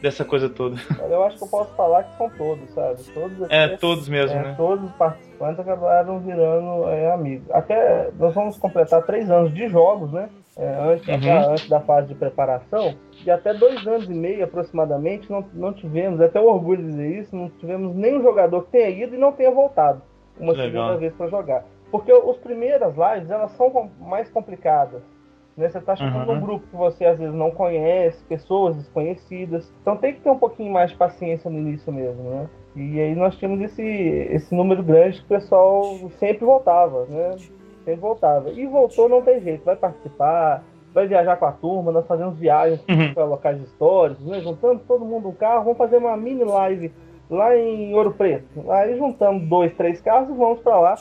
dessa coisa toda.
Eu acho que eu posso falar que são todos, sabe? Todos
É,
aqui-
todos mesmo,
É,
né?
Todos os participantes acabaram virando é, amigos. Até nós vamos completar três anos de jogos, né? É, antes,
Uhum.
até antes da fase de preparação. E até dois anos e meio aproximadamente não, não tivemos, é até um orgulho dizer isso, não tivemos nenhum jogador que tenha ido e não tenha voltado uma
Legal.
segunda vez para jogar. Porque os primeiras lives elas são mais complicadas. Né? Você está chegando
Uhum.
num grupo que você às vezes não conhece, pessoas desconhecidas. Então tem que ter um pouquinho mais de paciência no início mesmo, né? E aí nós tínhamos esse, esse número grande que o pessoal sempre voltava, né? Sempre voltava. E voltou, não tem jeito, vai participar, vai viajar com a turma, nós fazemos viagens
Uhum.
para locais históricos, né? Juntamos todo mundo no carro, vamos fazer uma mini live lá em Ouro Preto. Aí juntamos dois, três carros e vamos para lá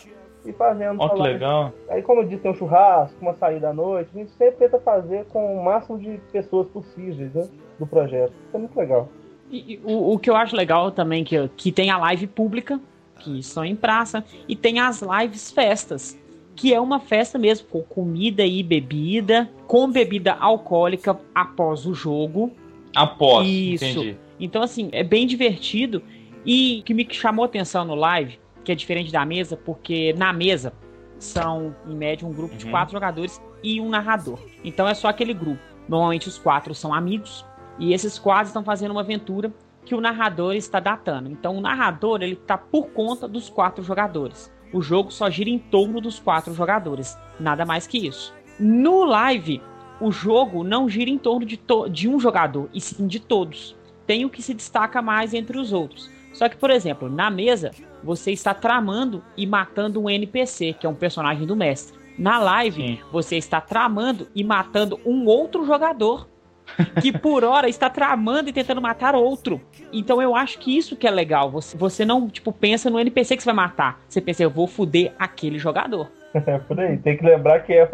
e fazendo.
Ó,
a
que legal.
Aí, como eu disse, tem um churrasco, uma saída à noite. A gente sempre tenta fazer com o máximo de pessoas possíveis né, do projeto. Isso é muito legal.
E, e o, o que eu acho legal também que, que tem a live pública, que são em praça, e tem as lives festas, que é uma festa mesmo, com comida e bebida, com bebida alcoólica após o jogo.
Após,
Isso.
entendi.
Então, assim, é bem divertido. E o que me chamou a atenção no live, que é diferente da mesa, porque na mesa são, em média, um grupo de
Uhum.
quatro jogadores e um narrador. Então é só aquele grupo. Normalmente os quatro são amigos. E esses quatro estão fazendo uma aventura que o narrador está datando. Então o narrador ele está por conta dos quatro jogadores. O jogo só gira em torno dos quatro jogadores, nada mais que isso. No live, o jogo não gira em torno de, de um jogador, e sim de todos. Tem o que se destaca mais entre os outros. Só que, por exemplo, na mesa, você está tramando e matando um NPC, que é um personagem do mestre. Na live, Sim. você está tramando e matando um outro jogador que por hora está tramando e tentando matar outro. Então eu acho que isso que é legal. Você, você não, tipo, pensa no NPC que você vai matar. Você pensa, eu vou foder aquele jogador.
É por aí. Tem que lembrar que é,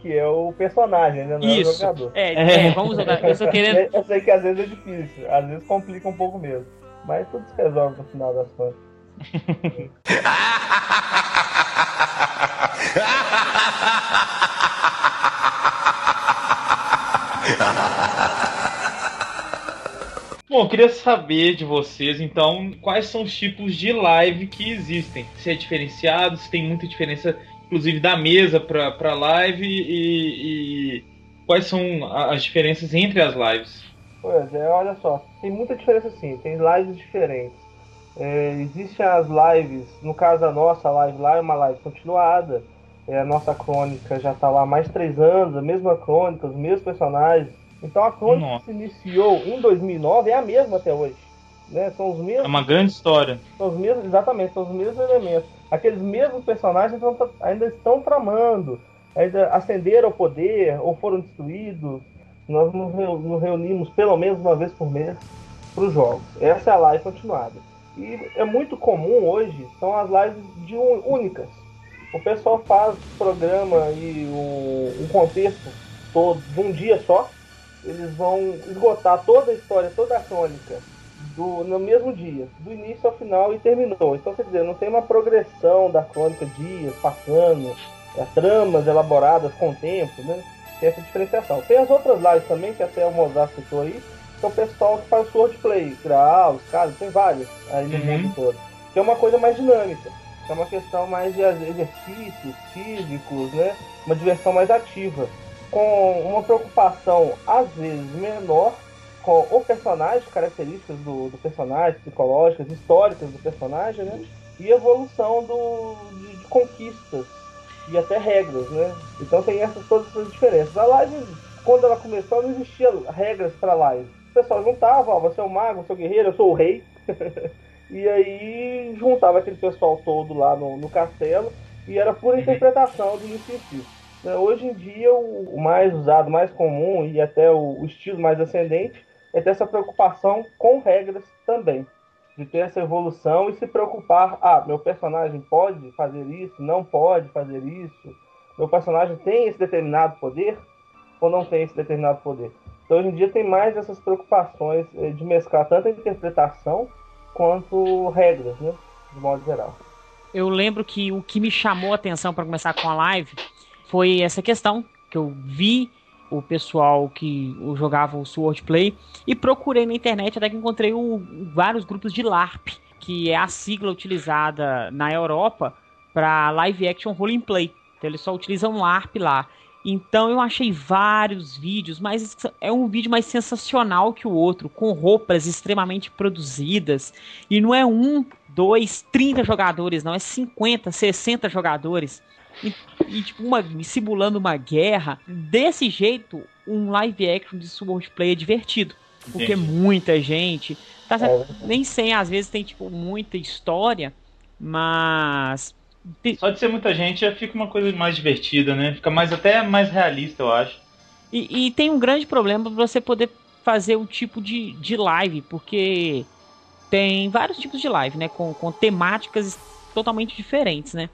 que é o personagem, né? Não
isso.
é o jogador.
É, é vamos jogar. Eu só querendo.
Eu sei que às vezes é difícil. Às vezes complica um pouco mesmo. Mas tudo se resolve no final das contas.
Bom, eu queria saber de vocês, então, quais são os tipos de live que existem. Se é diferenciado, se tem muita diferença, inclusive, da mesa para live e, e, quais são as diferenças entre as lives.
Pois é, olha só, tem muita diferença sim, tem lives diferentes. É, Existem as lives, no caso da nossa live lá, é uma live continuada. É, a nossa crônica já está lá há mais de três anos, a mesma crônica, os mesmos personagens. Então a crônica nossa. que se iniciou em 2009 é a mesma até hoje. Né? São os mesmos. É
uma grande história.
São os mesmos, exatamente, são os mesmos elementos. Aqueles mesmos personagens ainda estão tramando, ainda ascenderam ao poder ou foram destruídos. Nós nos reunimos pelo menos uma vez por mês para os jogos. Essa é a live continuada. E é muito comum hoje, são as lives de un, únicas. O pessoal faz o programa e o, o contexto todo de um dia só. Eles vão esgotar toda a história, toda a crônica do, no mesmo dia, do início ao final e terminou. Então, quer dizer, não tem uma progressão da crônica dias, passando, é, tramas elaboradas com o tempo, né? Tem essa diferenciação. Tem as outras lives também, que até o Mozart citou aí, que é o pessoal que faz swordplay, Graal, casos, tem vários aí no uhum. mundo todo. Que é uma coisa mais dinâmica. É uma questão mais de exercícios físicos, né? Uma diversão mais ativa. Com uma preocupação, às vezes, menor com o personagem, características do, do personagem, psicológicas, históricas do personagem, né? E evolução do, de, de conquistas e até regras, né? Então tem essas todas essas diferenças. A live, quando ela começou, não existia regras para live o pessoal juntava, ó, você é o mago, você é o guerreiro, eu sou o rei. e aí juntava aquele pessoal todo lá no, no castelo e era pura uhum. interpretação do início né, Hoje em dia, o, mais usado, mais comum e até o, o estilo mais ascendente é ter essa preocupação com regras também de ter essa evolução e se preocupar, ah, meu personagem pode fazer isso, não pode fazer isso, meu personagem tem esse determinado poder ou não tem esse determinado poder. Então, hoje em dia tem mais essas preocupações eh, de mesclar tanto a interpretação quanto regras, né? De modo geral.
Eu lembro que o que me chamou a atenção para começar com a live foi essa questão que eu vi o pessoal que jogava o Swordplay e procurei na internet até que encontrei o, vários grupos de LARP, que é a sigla utilizada na Europa para live action role play. Então eles só utilizam LARP lá. Então eu achei vários vídeos, mas é um vídeo mais sensacional que o outro, com roupas extremamente produzidas. E não é um, dois, 30 jogadores, não, é 50, 60 jogadores. E, e tipo, uma, simulando uma guerra. Desse jeito, um live action de Swordplay é divertido. Porque muita gente. Tá, é. Nem sem, às vezes tem tipo muita história, mas
só de ser muita gente já fica uma coisa mais divertida, né? Fica mais até mais realista, eu acho.
E, e tem um grande problema para você poder fazer o tipo de, de live, porque tem vários tipos de live, né? Com, com temáticas totalmente diferentes, né?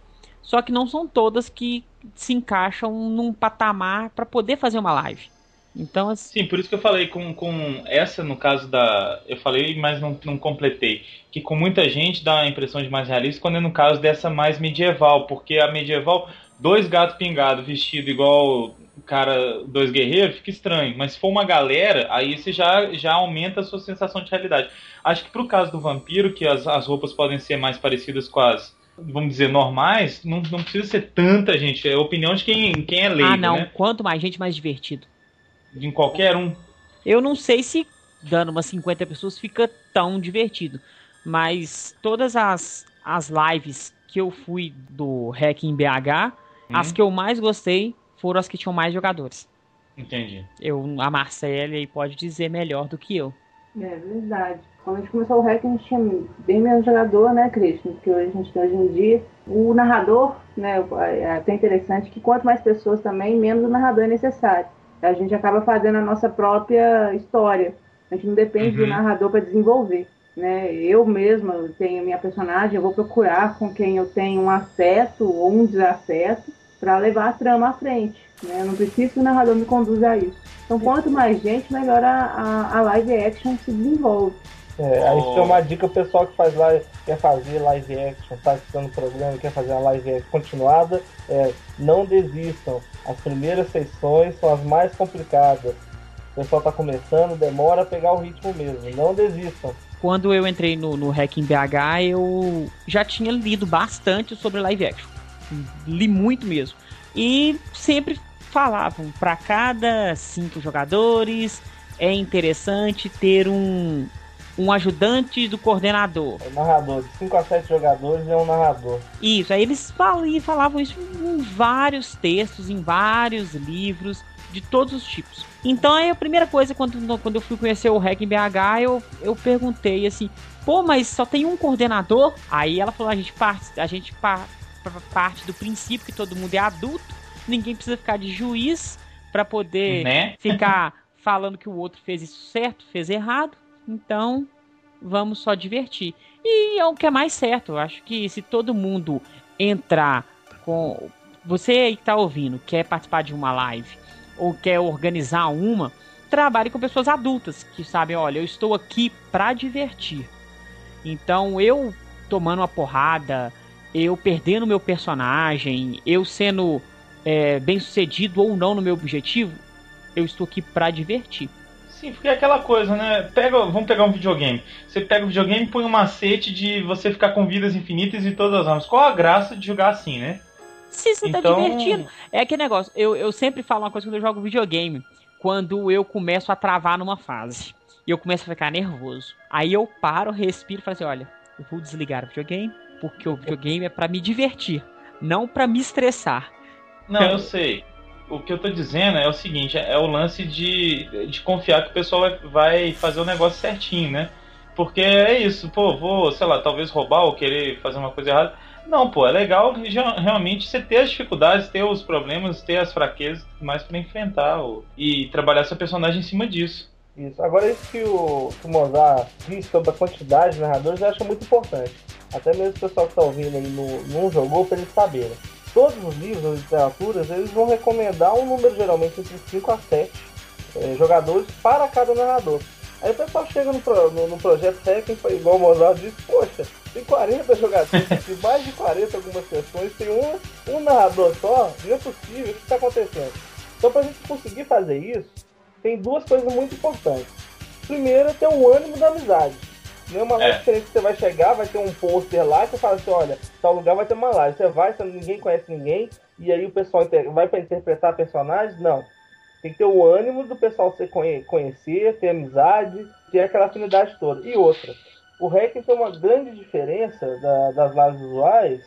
Só que não são todas que se encaixam num patamar para poder fazer uma live. Então,
assim... Sim, por isso que eu falei com, com essa, no caso da. Eu falei, mas não, não completei. Que com muita gente dá a impressão de mais realista, quando é no caso dessa mais medieval. Porque a medieval, dois gatos pingados vestido igual o cara, dois guerreiros, fica estranho. Mas se for uma galera, aí você já, já aumenta a sua sensação de realidade. Acho que pro caso do vampiro, que as, as roupas podem ser mais parecidas com as vamos dizer, normais, não, não precisa ser tanta gente. É a opinião de quem, quem é leigo,
Ah, não.
Né?
Quanto mais gente, mais divertido
de qualquer um?
Eu não sei se dando umas 50 pessoas, fica tão divertido. Mas todas as, as lives que eu fui do Hack em BH, hum. as que eu mais gostei foram as que tinham mais jogadores.
Entendi.
Eu, a Marcela aí pode dizer melhor do que eu.
É verdade. Quando a gente começou o hack, a gente tinha bem menos jogador, né, Cristian? Que a gente tem hoje em dia. O narrador, né, é até interessante que quanto mais pessoas também, menos o narrador é necessário. A gente acaba fazendo a nossa própria história. A gente não depende uhum. do narrador para desenvolver. Né? Eu mesma tenho minha personagem, eu vou procurar com quem eu tenho um afeto ou um desafeto para levar a trama à frente. Né? Eu não preciso que o narrador me conduza a isso. Então, quanto mais gente, melhor a, a, a live action se desenvolve.
É, aí tem uma dica o pessoal que faz live, quer fazer live action, tá assistindo o programa quer fazer uma live action continuada, é, não desistam. As primeiras sessões são as mais complicadas. O pessoal tá começando, demora a pegar o ritmo mesmo. Não desistam.
Quando eu entrei no, no Hack em BH, eu já tinha lido bastante sobre live action. Li muito mesmo. E sempre falavam, para cada cinco jogadores é interessante ter um, um ajudante do coordenador.
É narrador, de 5 a 7 jogadores é um narrador.
Isso, aí eles falam, falavam isso em vários textos, em vários livros, de todos os tipos. Então aí a primeira coisa, quando, quando eu fui conhecer o Hack em BH, eu, eu perguntei assim, pô, mas só tem um coordenador? Aí ela falou, a gente parte, a gente parte, parte do princípio que todo mundo é adulto, ninguém precisa ficar de juiz para poder né? ficar falando que o outro fez isso certo, fez errado. Então, vamos só divertir. E é o que é mais certo. Eu acho que se todo mundo entrar com. Você aí que tá ouvindo, quer participar de uma live ou quer organizar uma, trabalhe com pessoas adultas que sabem, olha, eu estou aqui para divertir. Então, eu tomando uma porrada, eu perdendo meu personagem, eu sendo é, bem sucedido ou não no meu objetivo, eu estou aqui para divertir.
Sim, porque é aquela coisa, né? Pega, vamos pegar um videogame. Você pega o videogame e põe um macete de você ficar com vidas infinitas e todas as armas. Qual a graça de jogar assim, né?
Se você tá então... tá divertido. É aquele negócio. Eu, eu sempre falo uma coisa quando eu jogo videogame. Quando eu começo a travar numa fase. E eu começo a ficar nervoso. Aí eu paro, respiro e falo assim: olha, eu vou desligar o videogame. Porque o videogame é para me divertir, não para me estressar.
Não, eu sei. O que eu tô dizendo é o seguinte, é o lance de, de confiar que o pessoal vai, vai fazer o negócio certinho, né? Porque é isso, pô, vou, sei lá, talvez roubar ou querer fazer uma coisa errada. Não, pô, é legal realmente você ter as dificuldades, ter os problemas, ter as fraquezas mais para enfrentar o, e trabalhar seu personagem em cima disso.
Isso. Agora, isso que o, que o Mozart disse sobre a quantidade de narradores, eu acho muito importante. Até mesmo o pessoal que está ouvindo aí não, não jogou, para eles saberem todos os livros, as literaturas, eles vão recomendar um número geralmente entre 5 a 7 é, jogadores para cada narrador. Aí o pessoal chega no, no, no projeto técnico, igual o Mozart disse, poxa, tem 40 jogadores, tem mais de 40 algumas sessões, tem um, um narrador só, não é possível, o que está acontecendo? Então para a gente conseguir fazer isso, tem duas coisas muito importantes. Primeiro é ter um ânimo da amizade. Não é uma live é. diferente que você vai chegar, vai ter um pôster lá você fala assim, olha, tal lugar vai ter uma live. Você vai, você, ninguém conhece ninguém, e aí o pessoal vai para interpretar personagens? Não. Tem que ter o ânimo do pessoal se conhecer, ter amizade, ter aquela afinidade toda. E outra, o Hacking tem uma grande diferença da, das lives usuais,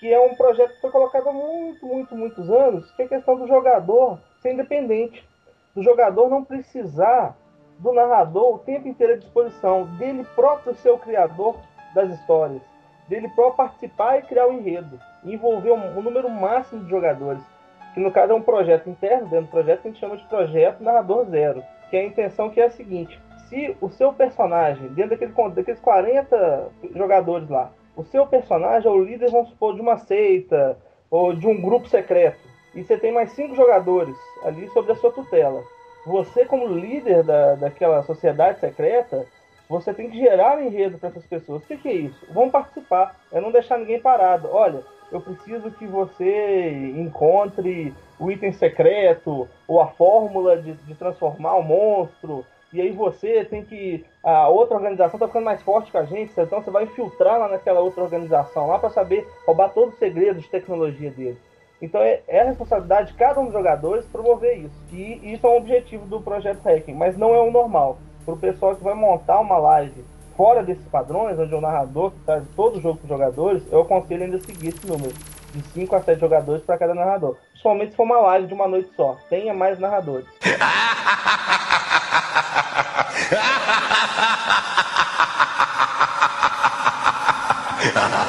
que é um projeto que foi colocado há muito, muito, muitos anos, que é a questão do jogador ser independente. Do jogador não precisar do narrador o tempo inteiro à disposição, dele próprio ser o criador das histórias, dele próprio participar e criar o enredo, envolver um, um número máximo de jogadores, que no caso é um projeto interno, dentro do projeto a gente chama de projeto narrador zero, que é a intenção que é a seguinte, se o seu personagem, dentro daquele, daqueles 40 jogadores lá, o seu personagem é o líder, vamos supor, de uma seita ou de um grupo secreto, e você tem mais cinco jogadores ali sobre a sua tutela você como líder da, daquela sociedade secreta, você tem que gerar enredo para essas pessoas. O que, que, é isso? Vão participar, é não deixar ninguém parado. Olha, eu preciso que você encontre o item secreto ou a fórmula de, de transformar o monstro. E aí você tem que. A outra organização está ficando mais forte que a gente, então você vai infiltrar lá naquela outra organização lá para saber roubar todos os segredos de tecnologia dele. Então é, é, a responsabilidade de cada um dos jogadores promover isso. E isso é um objetivo do projeto Hacking, mas não é o normal. para o pessoal que vai montar uma live fora desses padrões, onde o narrador que traz todo o jogo para os jogadores, eu aconselho ainda seguir esse número, de 5 a 7 jogadores para cada narrador. Principalmente se for uma live de uma noite só, tenha mais narradores.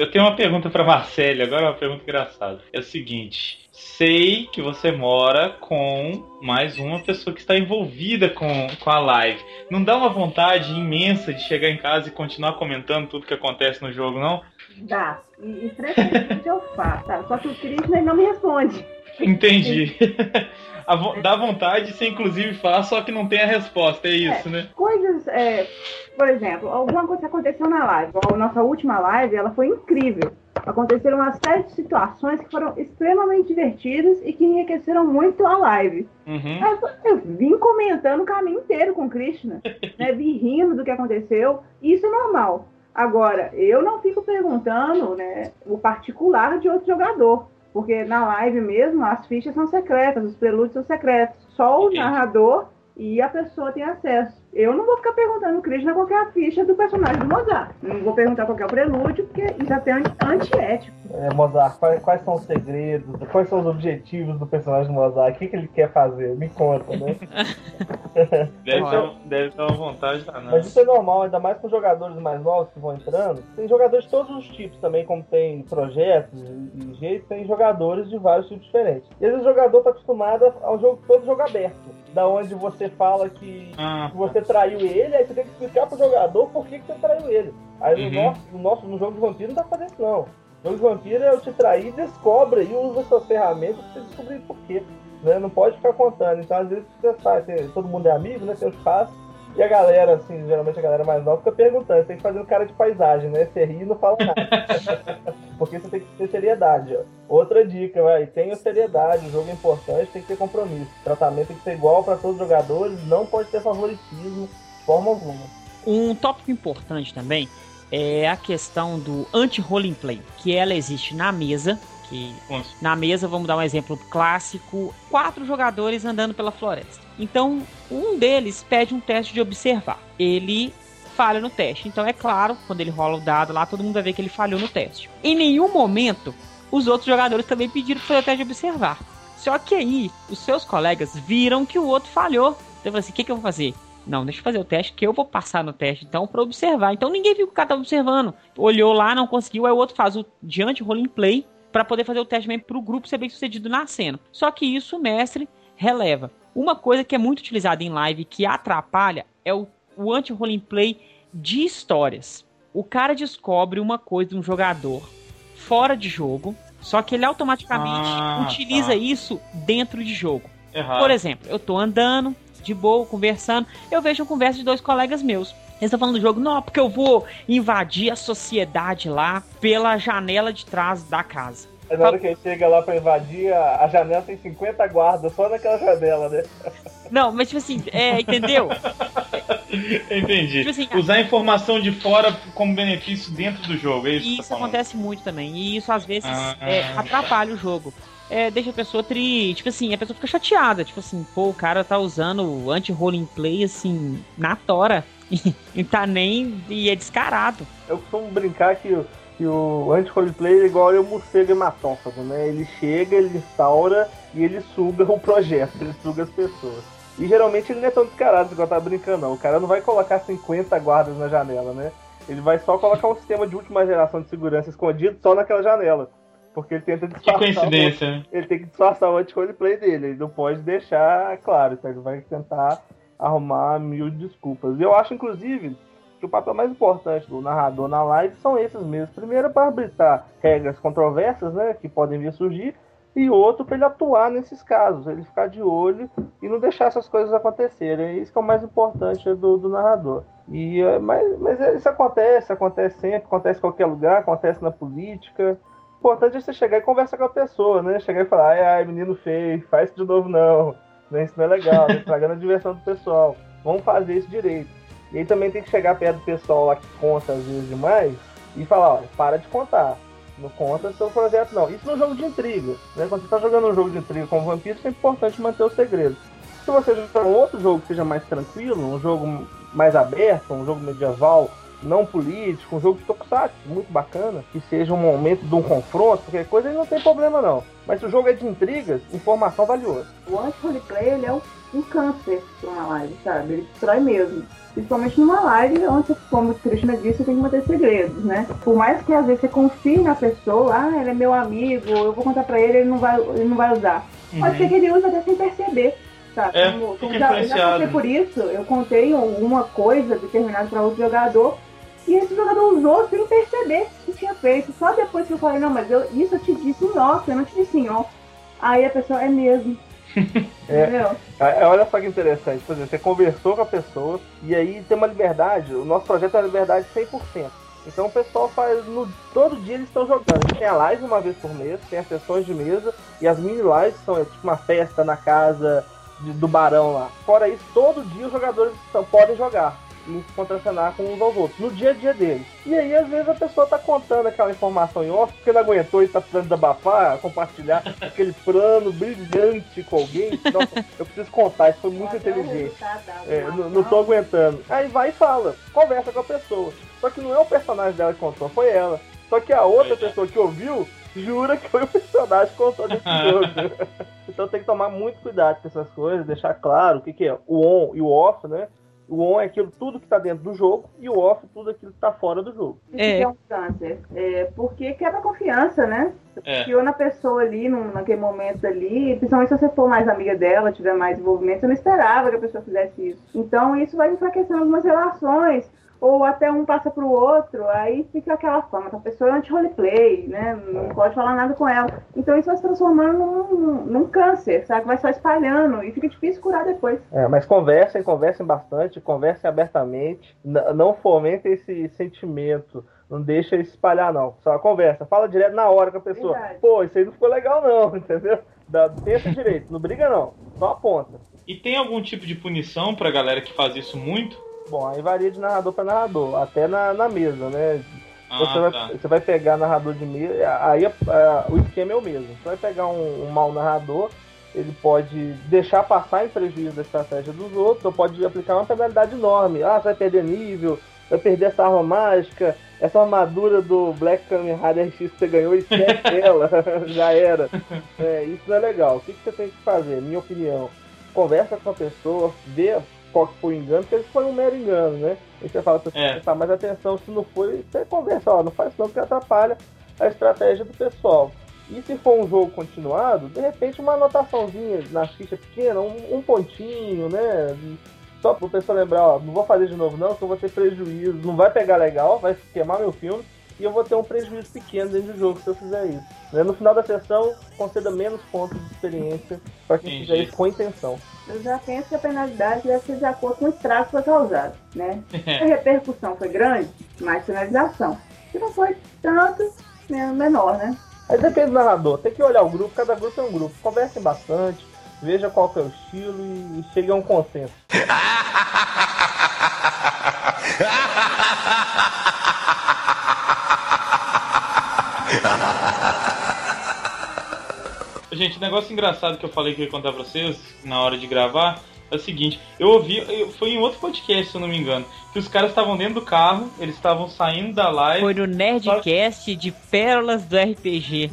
Eu tenho uma pergunta pra Marcele, agora uma pergunta engraçada. É o seguinte: sei que você mora com mais uma pessoa que está envolvida com, com a live. Não dá uma vontade imensa de chegar em casa e continuar comentando tudo que acontece no jogo, não?
Dá. E, e eu faço, sabe? Só que o Krishna ele não me responde.
Entendi. Vo- Dá vontade, você inclusive faz, só que não tem a resposta, é isso, né?
Coisas, é, por exemplo, alguma coisa que aconteceu na live. A nossa última live, ela foi incrível. Aconteceram uma série de situações que foram extremamente divertidas e que enriqueceram muito a live.
Uhum.
Eu, eu vim comentando o caminho inteiro com o Krishna, né? Vim rindo do que aconteceu. Isso é normal. Agora, eu não fico perguntando né, o particular de outro jogador. Porque na live mesmo, as fichas são secretas, os prelúdios são secretos. Só o narrador e a pessoa tem acesso. Eu não vou ficar perguntando o Krishna qual que é a ficha do personagem do Mozart. Não vou perguntar qual que é o prelúdio, porque isso até é anti- antiético.
É, Mozart, quais, quais são os segredos, quais são os objetivos do personagem do Mozart, o que, que ele quer fazer? Me conta, né?
Deve,
Olha.
ter, deve ter uma vontade danada.
Mas isso é normal, ainda mais com jogadores mais novos que vão entrando. Tem jogadores de todos os tipos também, como tem projetos e jeitos, tem jogadores de vários tipos diferentes. E às vezes o jogador tá acostumado ao jogo todo jogo aberto. Da onde você fala que
Ah,
que você traiu ele, aí você tem que explicar pro jogador por que, que você traiu ele. Aí no,
Uhum.
nosso, no, nosso, no jogo de vampiro não pra fazer isso não. No jogo de vampiro é eu te trair, descobre e usa suas ferramentas pra você descobrir por quê. Né? Não pode ficar contando. Então às vezes você sabe, você- todo mundo é amigo, né? Tem os espaço. E a galera, assim, geralmente a galera mais nova fica perguntando, você tem que fazer um cara de paisagem, né? Você ri e não fala nada. Porque você tem que ter seriedade, ó. Outra dica, vai, tenha seriedade, o jogo é importante, tem que ter compromisso. O tratamento tem que ser igual para todos os jogadores, não pode ter favoritismo de forma alguma.
Um tópico importante também é a questão do anti-rolling play, que ela existe na mesa, que na mesa, vamos dar um exemplo clássico, quatro jogadores andando pela floresta. Então, um deles pede um teste de observar. Ele falha no teste. Então, é claro, quando ele rola o dado lá, todo mundo vai ver que ele falhou no teste. Em nenhum momento, os outros jogadores também pediram para fazer o teste de observar. Só que aí, os seus colegas viram que o outro falhou. Então, eu falei assim, o que, que eu vou fazer? Não, deixa eu fazer o teste, que eu vou passar no teste, então, pra observar. Então, ninguém viu que o cara tava observando. Olhou lá, não conseguiu, aí o outro faz o diante rolling play para poder fazer o teste também pro grupo ser bem sucedido na cena. Só que isso o mestre releva. Uma coisa que é muito utilizada em live que atrapalha é o, o anti-rolling play de histórias. O cara descobre uma coisa de um jogador fora de jogo, só que ele automaticamente
Ah,
utiliza
tá.
isso dentro de jogo.
Errado.
Por exemplo, eu tô andando, de boa, conversando, eu vejo uma conversa de dois colegas meus. Eles estão falando do jogo, não, porque eu vou invadir a sociedade lá pela janela de trás da casa.
Aí na hora que ele chega lá pra invadir, a, a janela tem 50 guardas só naquela janela, né?
Não, mas tipo assim, é, entendeu?
Entendi.
Tipo assim,
Usar a informação de fora como benefício dentro do jogo, é isso que
E
você
isso
tá
acontece muito também. E isso às vezes
Ah.
é, atrapalha o jogo. É, deixa a pessoa triste, tipo assim, a pessoa fica chateada. Tipo assim, pô, o cara tá usando o anti-rolling play assim, na tora. E, tá nem. E é descarado.
Eu costumo brincar que, o- que o anti-roleplay é igual o morcego hematófago, né? Ele chega, ele instaura e ele suga o projeto, ele suga as pessoas. E geralmente ele não é tão descarado igual tá brincando, não. O cara não vai colocar 50 guardas na janela, né? Ele vai só colocar um sistema de última geração de segurança escondido só naquela janela. Porque ele tenta
Que
disfarçar. o-
coincidência, né?
ele tem que disfarçar o anti-roleplay dele. Ele não pode deixar claro. Então ele vai tentar arrumar mil desculpas. Eu acho, inclusive, que o papel mais importante do narrador na live são esses mesmos. Primeiro, para arbitrar regras controversas, né, que podem vir a surgir. E outro, para ele atuar nesses casos. Ele ficar de olho e não deixar essas coisas acontecerem. É isso que é o mais importante do, do narrador. E, é, mas, mas é- isso acontece, acontece sempre, acontece em qualquer lugar, acontece na política. O importante é você chegar e conversar com a pessoa, né? Chegar e falar, ai, ai, menino feio, faz isso de novo não. Né? Isso não é legal, tá estragando a diversão do pessoal. Vamos fazer isso direito. E aí também tem que chegar perto do pessoal lá que conta às vezes demais e falar, olha, para de contar. Não conta seu projeto não. Isso no jogo de intriga. Né? Quando você está jogando um jogo de intriga como vampiro, é importante manter o segredo. Se você jogar um outro jogo que seja mais tranquilo, um jogo mais aberto, um jogo medieval, não político, um jogo de tokusatsu muito bacana, que seja um momento de um confronto, qualquer coisa, aí não tem problema não. Mas se o jogo é de intrigas, informação valiosa.
O anti-roleplay, ele é um, um câncer pra uma live, sabe? Ele destrói mesmo. Principalmente numa live onde, como o Krishna disse, você tem que manter segredos, né? Por mais que às vezes você confie na pessoa, ah, ele é meu amigo, eu vou contar pra ele, ele não vai, ele não vai usar. Pode ser que ele use até sem perceber. Sabe?
É,
como, como já, eu já passei por isso, eu contei alguma coisa determinada pra outro jogador e esse jogador usou sem perceber que tinha feito. Só depois que eu falei, não, mas eu, isso eu te disse em off, eu não te disse em on. Aí a pessoa, é mesmo.
É.
Entendeu?
É, Olha só que interessante, por exemplo, você conversou com a pessoa e aí tem uma liberdade, o nosso projeto é uma liberdade 100%. Então o pessoal faz, no, todo dia eles estão jogando. Tem a live uma vez por mês, tem as sessões de mesa e as mini lives são é, tipo uma festa na casa de- do barão lá. Fora isso, todo dia os jogadores estão- podem jogar se contracenar com uns aos outros, no dia a dia deles. E aí, às vezes, a pessoa tá contando aquela informação em off, porque não aguentou e tá precisando desabafar, compartilhar aquele plano brilhante com alguém. Nossa, eu preciso contar, isso foi muito inteligente. É, não, tô aguentando. Aí vai e fala, conversa com a pessoa. Só que não é o personagem dela que contou, foi ela. Só que a outra
é.
pessoa que ouviu jura que foi o personagem que contou desse jogo. então tem que tomar muito cuidado com essas coisas, deixar claro o que, que é o on e o off, né? O on é aquilo tudo que tá dentro do jogo e o off tudo aquilo que tá fora do jogo.
Isso
É.
que é um câncer. É, porque quebra a confiança, né? Você
É.
confiou na pessoa ali, num, naquele momento ali, principalmente se você for mais amiga dela, tiver mais envolvimento, você não esperava que a pessoa fizesse isso. Então isso vai enfraquecendo algumas relações, ou até um passa pro outro, aí fica aquela fama, que a pessoa é anti-roleplay, né? Não pode falar nada com ela. Então isso vai se transformando num, num câncer, sabe? Vai só espalhando e fica difícil curar depois.
É, mas conversem, conversem bastante, conversem abertamente, não fomentem esse sentimento, não deixa ele se espalhar não. Só conversa, fala direto na hora com a pessoa.
Verdade.
Pô, isso aí não ficou legal não, entendeu? Dá, pensa direito, não briga não, só aponta.
E tem algum tipo de punição pra galera que faz isso muito?
Bom, aí varia de narrador para narrador, até na, na mesa, né? Você,
Ah,
vai,
tá.
você vai pegar narrador de mesa, aí a- a- o esquema é o mesmo. Você vai pegar um, um mau narrador, ele pode deixar passar em prejuízo da estratégia dos outros, ou pode aplicar uma penalidade enorme. Ah, você vai perder nível, vai perder essa arma mágica, essa armadura do Black Kamen Rider X que você ganhou, esquece ela, já era. É, isso não é legal. O que, que você tem que fazer? Minha opinião, conversa com a pessoa, vê qual que foi o engano, porque foi um mero engano, né? Aí você fala pra você
É.
prestar mais atenção, se não foi, você conversa, ó, não faz isso não porque atrapalha a estratégia do pessoal. E se for um jogo continuado, de repente uma anotaçãozinha na ficha pequena, um, um pontinho, né? Só pro pessoal lembrar, ó, não vou fazer de novo não, que eu vou ter prejuízo, não vai pegar legal, vai queimar meu filme, e eu vou ter um prejuízo pequeno dentro do jogo se eu fizer isso. Né? No final da sessão, conceda menos pontos de experiência para quem
Entendi.
fizer isso com intenção.
Eu já penso que a penalidade deve ser de acordo com o estrago que foi causado, né? A repercussão foi grande, mais penalização. Se não foi tanto, né, menor, né?
Aí depende do narrador, tem que olhar o grupo, cada grupo é um grupo. Conversem bastante, veja qual que é o estilo e, e chegue a um consenso.
Gente, o negócio engraçado que eu falei que eu ia contar pra vocês na hora de gravar é o seguinte: eu ouvi, foi em outro podcast, se eu não me engano, que os caras estavam dentro do carro, eles estavam saindo da live.
Foi no Nerdcast de Pérolas do RPG.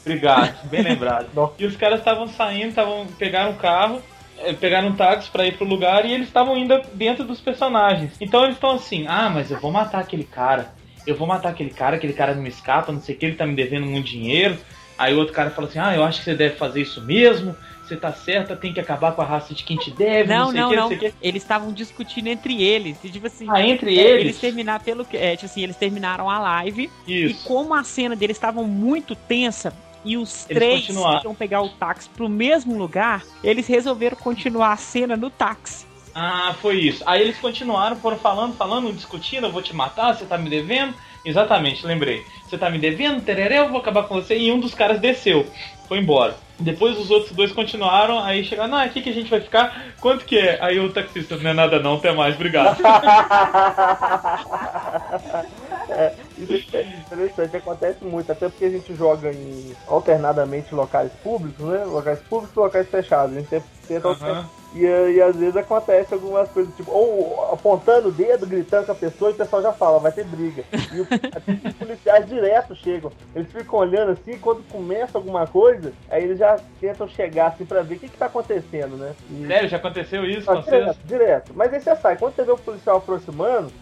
Obrigado, bem lembrado. E os caras estavam saindo, estavam pegaram o carro, eh, pegaram um táxi pra ir pro lugar e eles estavam indo dentro dos personagens. Então eles estão assim: "Ah, mas eu vou matar aquele cara. Eu vou matar aquele cara, aquele cara não me escapa, não sei o que, ele tá me devendo muito dinheiro". Aí o outro cara fala assim: "Ah, eu acho que você deve fazer isso mesmo. Você tá certa, tem que acabar com a raça de quem te deve, não,
Não,
sei o
não,
que,
não.
não sei o que".
Eles estavam discutindo entre eles. E, tipo assim,
Ah, entre
é,
eles?
eles terminaram pelo que. É, tipo assim, eles terminaram a live. E
Isso.
como a cena deles estavam muito tensa e os
Eles
três iam pegar o táxi pro mesmo lugar, eles resolveram continuar a cena no táxi.
Ah, foi isso. Aí eles continuaram, foram falando, falando, discutindo, eu vou te matar, você tá me devendo. Exatamente, lembrei. Você tá me devendo, tereré, eu vou acabar com você. E um dos caras desceu, foi embora. Depois os outros dois continuaram, aí chegaram, não, aqui que a gente vai ficar, quanto que é? Aí o taxista, não é nada não, até mais, obrigado.
É, isso é interessante, acontece muito, até porque a gente joga em alternadamente locais públicos, né? Locais públicos e locais fechados. A gente sempre tenta
Aham.
E, e às vezes acontece algumas coisas, tipo, ou apontando o dedo, gritando com a pessoa, e o pessoal já fala, vai ter briga. E os policiais direto chegam, eles ficam olhando assim, quando começa alguma coisa, aí eles já tentam chegar assim pra ver o que, que tá acontecendo, né? E-
Sério, já aconteceu isso
Ah,
com vocês?
direto, direto. Mas aí você sai, quando você vê o policial aproximando,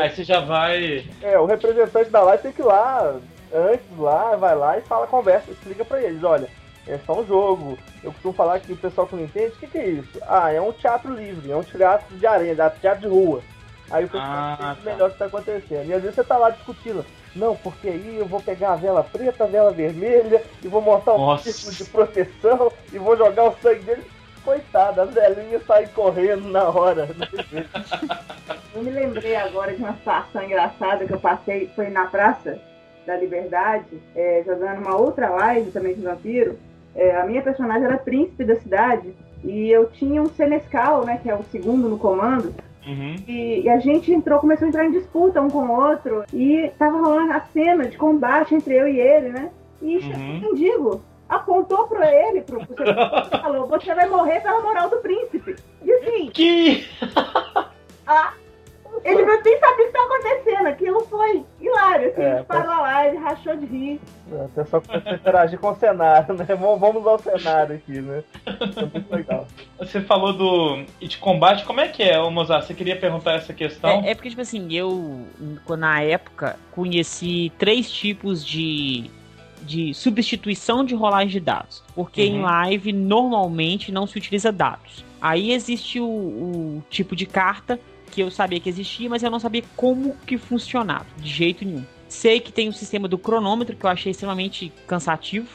Aí você já vai.
é, o representante da live tem que ir lá, antes lá, vai lá e fala, conversa, explica pra eles, olha, é só um jogo. Eu costumo falar que o pessoal que não entende, o que, que é isso? Ah, é um teatro livre, é um teatro de arena, é um teatro de rua. Aí o pessoal
Ah,
entende
tá.
melhor o que tá acontecendo. E às vezes você tá lá discutindo, não, porque aí eu vou pegar a vela preta, a vela vermelha, e vou montar um
Nossa.
círculo de proteção, e vou jogar o sangue dele. Coitado, as velhinhas saem correndo na hora. jeito.
Eu me lembrei agora de uma situação engraçada que eu passei, foi na Praça da Liberdade, é, jogando uma outra live também de vampiro. É, a minha personagem era príncipe da cidade e eu tinha um Senescal, né, que é o segundo no comando,
Uhum.
e, e a gente entrou, começou a entrar em disputa um com o outro e tava rolando a cena de combate entre eu e ele, né? E
Uhum.
um mendigo, apontou pra ele, pro, pro e falou, você vai morrer pela moral do príncipe. E assim,
Que.
ah, ele não nem sabia o que estava acontecendo. Aquilo foi hilário. Assim,
É,
a gente parou a live, rachou de rir.
O pessoal começa a interagir com o cenário, né? Vamos ao cenário aqui, né? É muito legal.
Você falou do. E de combate, como é que é, ô Mozart? Você queria perguntar essa questão?
É, é porque, tipo assim, eu, na época, conheci três tipos de, de substituição de rolagem de dados. Porque em
Uhum.
live, normalmente, não se utiliza dados. Aí existe o, o tipo de carta que eu sabia que existia, mas eu não sabia como que funcionava, de jeito nenhum. Sei que tem o sistema do cronômetro, que eu achei extremamente cansativo,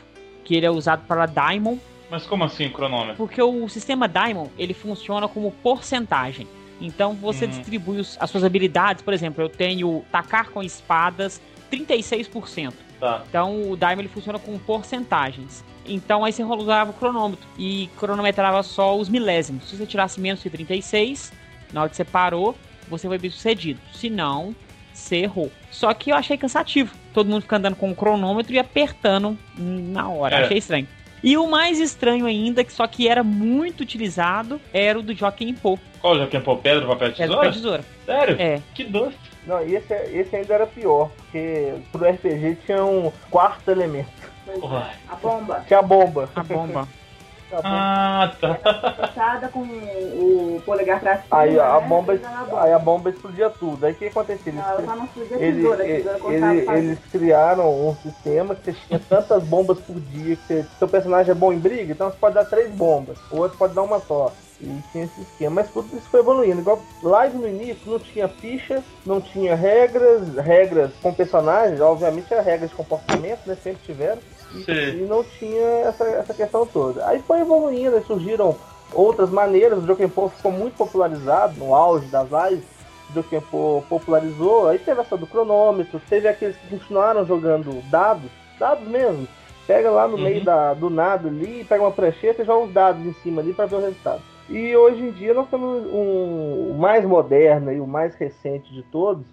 que ele é usado para Diamond,
Mas como assim, cronômetro?
porque o sistema Diamond, ele funciona como porcentagem. Então você
Hum.
distribui os- as suas habilidades, por exemplo, eu tenho tacar com espadas 36%.
Tá.
Então o Diamond ele funciona com porcentagens. Então aí você usava o cronômetro e cronometrava só os milésimos. Se você tirasse menos que 36, na hora que você parou, você foi bem sucedido. Se não, você errou. Só que eu achei cansativo. Todo mundo fica andando com o cronômetro e apertando na hora.
É.
Achei estranho. E o mais estranho ainda, que só que era muito utilizado, era o do Joaquim Pô.
Qual que é pô, pedra, papel, tesoura?
da tesoura.
Sério?
É.
Que doce.
Não, e esse, esse ainda era pior, porque pro RPG tinha um quarto elemento.
Porra.
A bomba
Tinha a bomba.
A bomba.
A bomba.
Ah, tá.
fechada com o polegar pra cima.
Aí a
né?
bomba, aí a bomba explodia tudo. Aí o que acontecia? Eles,
Não, ela só não explodia a
ele-
tesoura, a
ele-
tesoura cortava
ele-
fácil.
eles criaram um sistema que você tinha tantas bombas por dia, que você- seu personagem é bom em briga, então você pode dar três bombas, o outro pode dar uma só. E tinha esse esquema, mas tudo isso foi evoluindo. Igual live no início não tinha ficha, não tinha regras, regras com personagens, obviamente era regras de comportamento, né? Sempre tiveram. E, e não tinha essa, essa questão toda. Aí foi evoluindo, aí surgiram outras maneiras, o Pô ficou muito popularizado no auge das lives. O Pô popularizou, aí teve essa do cronômetro, teve aqueles que continuaram jogando dados, dados mesmo. Pega lá no
Uhum.
meio da, do nada ali, pega uma prancheta e joga os dados em cima ali para ver o resultado. E hoje em dia nós temos um, o mais moderno e o mais recente de todos,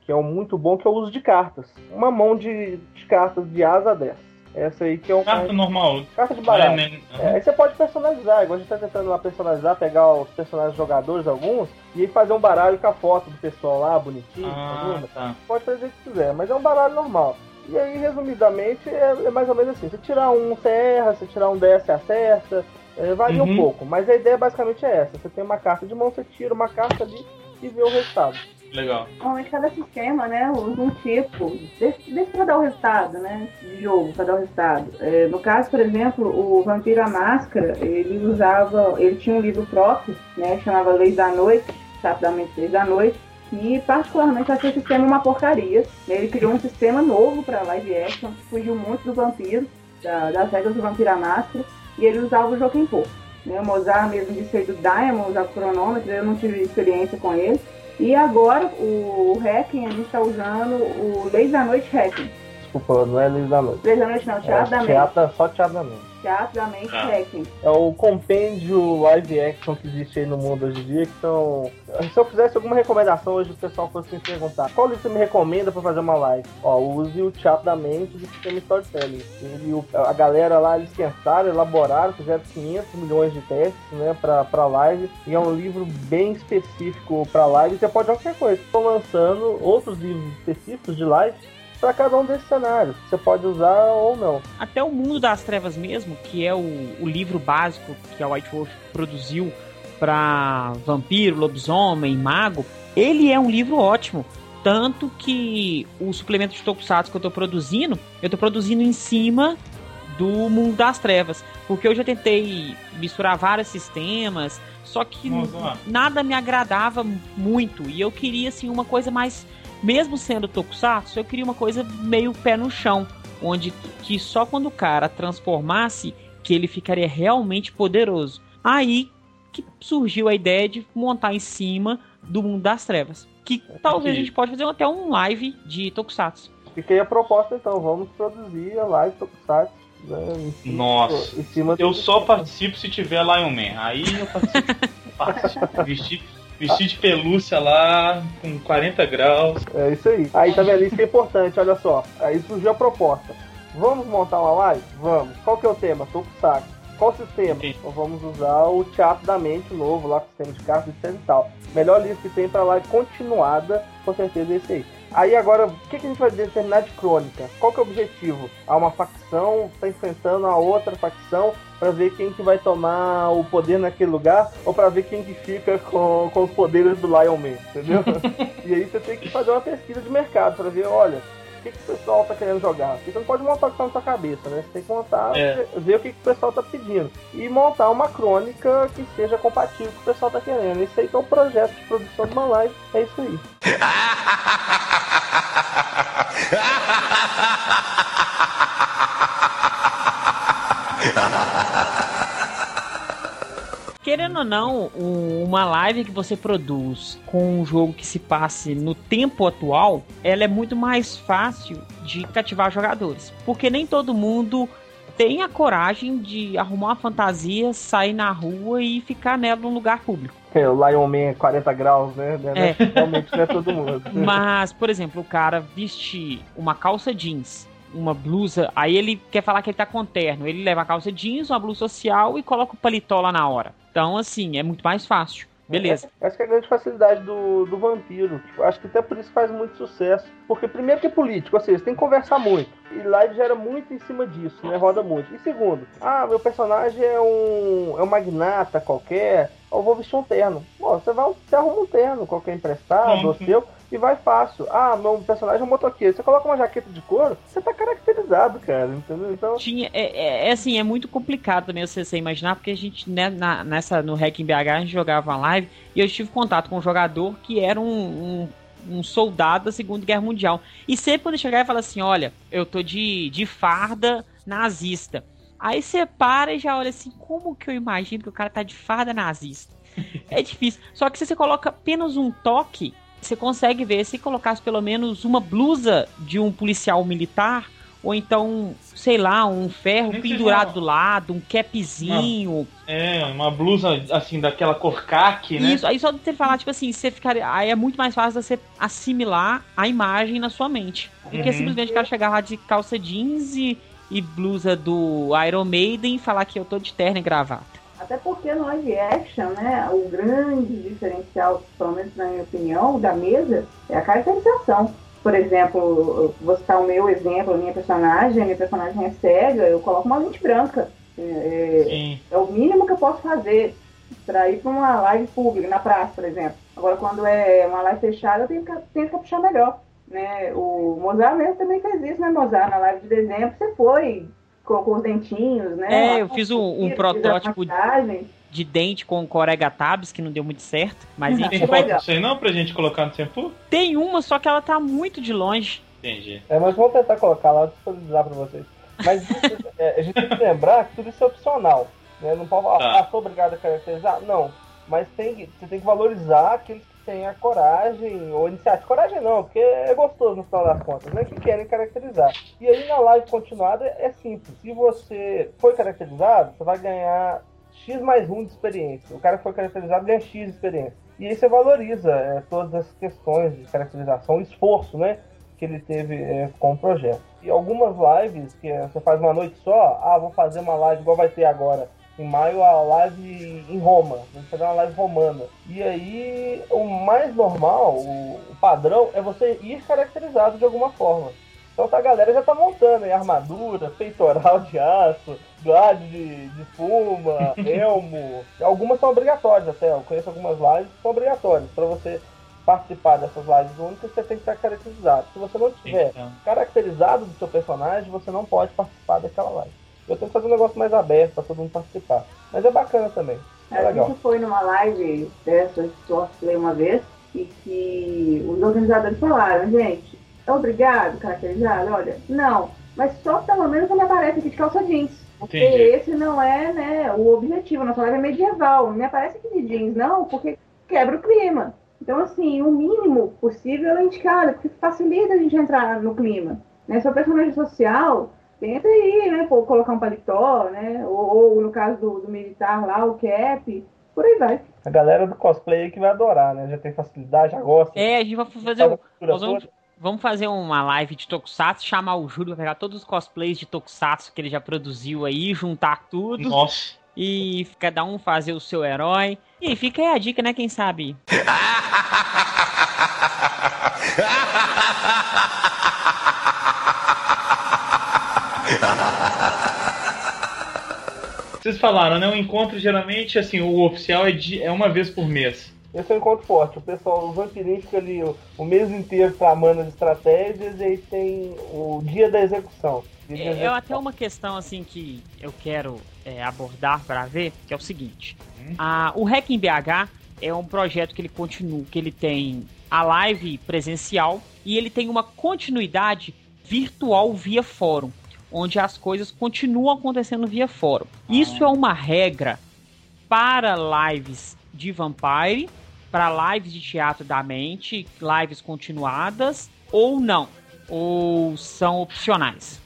que é um muito bom, que é o uso de cartas. Uma mão de, de cartas de asa a 10. Essa aí que é o
Carta normal.
carta de
Ah,
baralho.
né?
É, aí você pode personalizar, igual a gente tá tentando lá personalizar, pegar os personagens jogadores, alguns, e aí fazer um baralho com a foto do pessoal lá, bonitinho,
Ah, tá.
pode fazer o que quiser, mas é um baralho normal. E aí, resumidamente, é, é mais ou menos assim: você tirar um, você erra, você tirar um 10, você acerta, é, varia
Uhum.
um pouco, mas a ideia basicamente é essa: você tem uma carta de mão, você tira uma carta ali e vê o resultado.
Legal.
Normalmente cada sistema, né, usa um tipo desse pra dar o resultado, né, de jogo, pra dar o resultado. É, no caso, por exemplo, o Vampiro à Máscara, ele usava, ele tinha um livro próprio, né, chamava Leis da Noite, rapidamente Leis da Noite, e particularmente achei o sistema uma porcaria. Ele criou um sistema novo pra live action, que fugiu muito do vampiro, da- das regras do Vampiro à Máscara, e ele usava o Joaquim Pô. Né, o Mozart mesmo disse aí do Diamond, usava o cronômetro, eu não tive experiência com ele. E agora o Hacking, a gente está usando o Leis da Noite Hacking.
Desculpa, não é Livro da Noite.
Três da noite não,
É,
Teatro da Mente.
teatro, só Teatro da Mente.
Teatro da Mente
Ah.
Hacking.
É o compêndio live action que existe aí no mundo hoje em dia, que são... Se eu fizesse alguma recomendação hoje, o pessoal fosse me perguntar qual livro você me recomenda pra fazer uma live? Ó, use o Teatro da Mente do Sistema Storytelling. Ele, o- a galera lá, eles pensaram, elaboraram, fizeram 500 milhões de testes, né, pra, pra live, e é um livro bem específico pra live, você pode qualquer coisa. Estão lançando outros livros específicos de live pra cada um desses cenários. Você pode usar ou não.
Até o Mundo das Trevas mesmo, que é o, o livro básico que a White Wolf produziu para vampiro, lobisomem, mago, ele é um livro ótimo. Tanto que o suplemento de Tokusatsu que eu tô produzindo, eu tô produzindo em cima do Mundo das Trevas. Porque eu já tentei misturar vários sistemas, só que nada me agradava muito. E eu queria, assim, uma coisa mais. Mesmo sendo Tokusatsu, eu queria uma coisa meio pé no chão. Onde que só quando o cara transformasse que ele ficaria realmente poderoso. Aí que surgiu a ideia de montar em cima do mundo das trevas. Que talvez a gente pode fazer até um live de Tokusatsu.
Fica aí a proposta então, vamos produzir a live Tokusatsu. Né, cima-
Nossa.
em cima
Eu só participo se tiver Lion Man. Aí eu participo fácil. Vestir, vestir de pelúcia lá, com 40 graus.
É isso aí. Aí tá vendo? Isso que é importante, olha só. Aí surgiu a proposta. Vamos montar uma live? Vamos. Qual que é o tema? Tokusatsu. Qual sistema?
Sim.
Então vamos usar o Teatro da Mente novo, lá com sistema de cartas, etc e tal. Melhor livro que tem pra live continuada, com certeza é esse aí. Aí agora, o que, que a gente vai determinar de crônica? Qual que é o objetivo? Há uma facção tá enfrentando a outra facção pra ver quem que vai tomar o poder naquele lugar ou pra ver quem que fica com, com os poderes do Lion Man, entendeu? e aí você tem que fazer uma pesquisa de mercado pra ver, olha, que, que o pessoal tá querendo jogar? Porque você não pode montar o que tá na sua cabeça, né? Você tem que montar,
É.
ver, o que, que o pessoal tá pedindo. E montar uma crônica que seja compatível com o que o pessoal tá querendo. Isso aí que é o projeto de produção de uma live. É isso aí.
Querendo ou não, um- uma live que você produz com um jogo que se passe no tempo atual, ela é muito mais fácil de cativar jogadores. Porque nem todo mundo tem a coragem de arrumar uma fantasia, sair na rua e ficar nela num lugar público.
É, o Lion Man 40 graus, né?
É.
Realmente não é todo mundo.
Mas, por exemplo, o cara vestir uma calça jeans, uma blusa, aí ele quer falar que ele tá com terno. Ele leva a calça jeans, uma blusa social e coloca o paletó lá na hora. Então, assim, é muito mais fácil. Beleza.
Essa que é a grande facilidade do, do vampiro. Tipo, acho que até por isso faz muito sucesso. Porque primeiro que é político, ou seja, você tem que conversar muito. E live gera muito em cima disso, né? Roda muito. E segundo, ah, meu personagem é um, é um magnata qualquer, eu vou vestir um terno. Pô, você vai, você arruma um terno, qualquer emprestado,
Uhum.
ou seu, e vai fácil. Ah, meu personagem é um motoqueiro. Você coloca uma jaqueta de couro, você tá caracterizado, cara, entendeu? Então,
Tinha, é, é- é assim, é muito complicado também você, você imaginar, porque a gente, né, na- nessa, no Hack em BH, a gente jogava uma live e eu tive contato com um jogador que era um, um, um soldado da Segunda Guerra Mundial. E sempre quando eu chegava e falava assim: olha, eu tô de, de farda nazista. Aí você para e já olha assim, como que eu imagino que o cara tá de farda nazista? É difícil. Só que se você coloca apenas um toque, você consegue ver se colocasse pelo menos uma blusa de um policial militar, ou então, sei lá, um ferro
Nem que
pendurado do lado, um capzinho.
É, uma blusa assim, daquela cor caque, né?
Isso, aí só de você falar, tipo assim, você ficaria. Aí é muito mais fácil você assimilar a imagem na sua mente. Do que
Uhum.
simplesmente o cara chegar lá de calça jeans e, e blusa do Iron Maiden e falar que eu tô de terno e gravata.
Até porque no live action, né, o grande diferencial, pelo menos na minha opinião, da mesa é a caracterização. Por exemplo, vou citar o meu exemplo, a minha personagem, a minha personagem é cega, eu coloco uma lente branca. É,
Sim.
é o mínimo que eu posso fazer para ir para uma live pública, na praça, por exemplo. Agora, quando é uma live fechada, eu tenho que, tenho que caprichar melhor. Né? O Mozart mesmo também fez isso, né, Mozart? Na live de dezembro, você foi com, com os dentinhos, né?
É, eu fiz um- um
Fiz
protótipo. De dente com Corega Tabs, que não deu muito certo. Mas
Uhum.
enfim.
Tem foto disso aí não pra gente colocar no tempo?
Tem uma, só que ela tá muito de longe.
Entendi.
É, mas vamos tentar colocar lá, disponibilizar pra vocês. Mas isso, é, a gente tem que lembrar que tudo isso é opcional. Né? Não pode falar,
Tá.
ah, sou obrigado a caracterizar? Não. Mas tem que, você tem que valorizar aqueles que têm a coragem, ou iniciativa, coragem não, porque é gostoso no final das contas, né? Que querem caracterizar. E aí na live continuada é simples. Se você foi caracterizado, você vai ganhar X mais 1 de experiência. O cara que foi caracterizado ganha X de experiência. E aí você valoriza é, todas as questões de caracterização, esforço, né? Que ele teve é, com o projeto. E algumas lives que é, você faz uma noite só, ah, vou fazer uma live igual vai ter agora em maio a live em Roma, vamos fazer uma live romana. E aí o mais normal, o, o padrão é você ir caracterizado de alguma forma. Então tá, a galera já tá montando aí armadura, peitoral de aço, grade de, de fuma, elmo. Algumas são obrigatórias até, eu conheço algumas lives que são obrigatórias. Para você participar dessas lives únicas, você tem que estar caracterizado. Se você não tiver
Então.
caracterizado do seu personagem, você não pode participar daquela live. Eu tenho que fazer um negócio mais aberto para todo mundo participar. Mas é bacana também. É
A
legal.
gente foi numa live dessa de cosplay uma vez e que os organizadores falaram, gente, é obrigado caracterizado? Olha, não, mas só pelo menos não me aparece aqui de calça jeans. Porque
Entendi.
esse não é né, o objetivo, a nossa live é medieval, não me aparece aqui de jeans, não, porque quebra o clima. Então, assim, o mínimo possível é indicado, porque facilita a gente entrar no clima. Né? Seu personagem social, tenta aí, né, pô, colocar um paletó, né, ou, ou no caso do, do militar lá, o cap, por aí vai.
A galera do cosplay aí que vai adorar, né? Já tem facilidade, já gosta.
É, a gente vai fazer
faz
um, vamos, vamos fazer uma live de Tokusatsu, chamar o Júlio, pegar todos os cosplays de Tokusatsu que ele já produziu aí, juntar tudo
Nossa.
e cada um fazer o seu herói. E fica aí a dica, né? Quem sabe?
Vocês falaram, né? O encontro geralmente, assim, o oficial é, de, é uma vez por mês.
Esse é um encontro forte. O pessoal, os vampirinhos ficam ali o, o mês inteiro tramando as estratégias e aí tem o dia da execução. Dia
É, é
execução.
até uma questão assim que eu quero é, abordar para ver, que é o seguinte: a, o Hack em BH é um projeto que ele continua, que ele tem a live presencial e ele tem uma continuidade virtual via fórum, onde as coisas continuam acontecendo via fórum. Isso é uma regra para lives de Vampire, para lives de teatro da mente, lives continuadas ou não, ou são opcionais.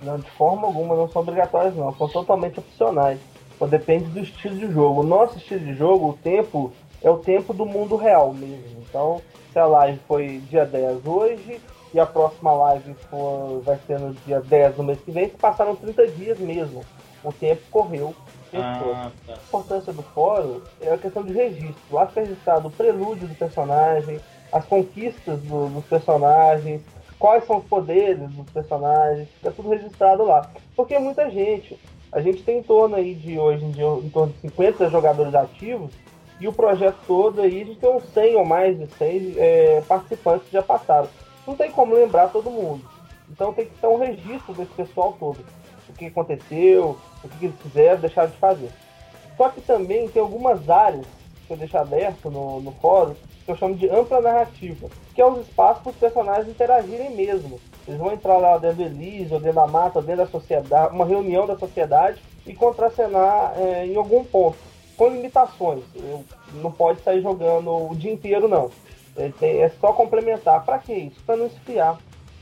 Não, de forma alguma, não são obrigatórias não, são totalmente opcionais. Só depende do estilo de jogo. O nosso estilo de jogo, o tempo, é o tempo do mundo real mesmo. Então, se a live foi dia 10 hoje e a próxima live for, vai ser no dia 10 do mês que vem, se passaram 30 dias mesmo. O tempo correu.
Ah, tá.
A importância do fórum é a questão de registro. Lá fica registrado o prelúdio do personagem, as conquistas do- dos personagens, quais são os poderes dos personagens, fica tudo registrado lá. Porque muita gente, a gente tem em torno aí de hoje em dia, em torno de 50 jogadores ativos, e o projeto todo aí, a gente tem uns 100 ou mais de 100 é, participantes que já passaram. Não tem como lembrar todo mundo. Então tem que ter um registro desse pessoal todo. O que aconteceu, o que eles fizeram, deixaram de fazer. Só que também tem algumas áreas que eu deixo aberto no, no fórum que eu chamo de ampla narrativa, que é os espaços para os personagens interagirem mesmo. Eles vão entrar lá dentro do Elise, ou dentro da mata, ou dentro da sociedade, uma reunião da sociedade e contracenar é, em algum ponto, com limitações. Eu- não pode sair jogando o dia inteiro, não. É, é só complementar. Para que isso? Para não esfriar.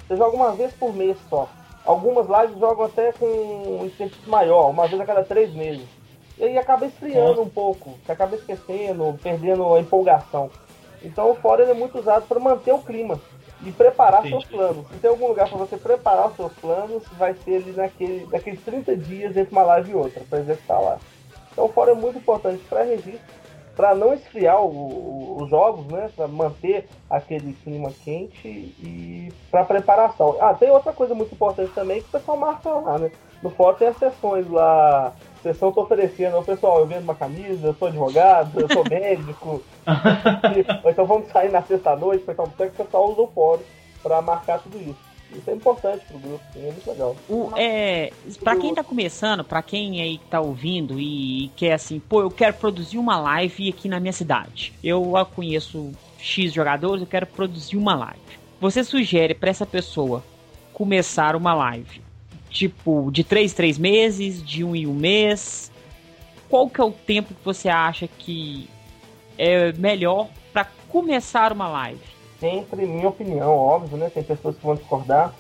Você joga uma vez por mês só. Algumas lives jogam até com um intensidade maior, uma vez a cada três meses. E aí acaba esfriando um pouco, você acaba esquecendo, perdendo a empolgação. Então o ele é muito usado para manter o clima e preparar
Entendi.
seus planos. Se tem algum lugar para você preparar os seus planos, vai ser ali naquele, naqueles 30 dias entre uma live e outra, para executar lá. Então o fórum é muito importante para registro, para não esfriar o- o- os jogos, né? Para manter aquele clima quente e para preparação. Ah, tem outra coisa muito importante também que o pessoal marca lá, né? No fórum tem as sessões lá. Sessão tô oferecendo, "Ô, pessoal, eu vendo uma camisa, eu sou advogado, eu sou médico. Então vamos sair na sexta-noite, então o pessoal usa o fórum para marcar tudo isso. Isso é importante pro grupo, é muito legal.
O, é, pra quem tá começando, pra quem aí tá ouvindo e, quer assim, pô, eu quero produzir uma live aqui na minha cidade. Eu conheço X jogadores, eu quero produzir uma live. Você sugere pra essa pessoa começar uma live, tipo, de 3 3 meses, de um em um mês? Qual que é o tempo que você acha que é melhor para começar uma live?
Sempre, minha opinião, óbvio, né? Tem pessoas que vão discordar.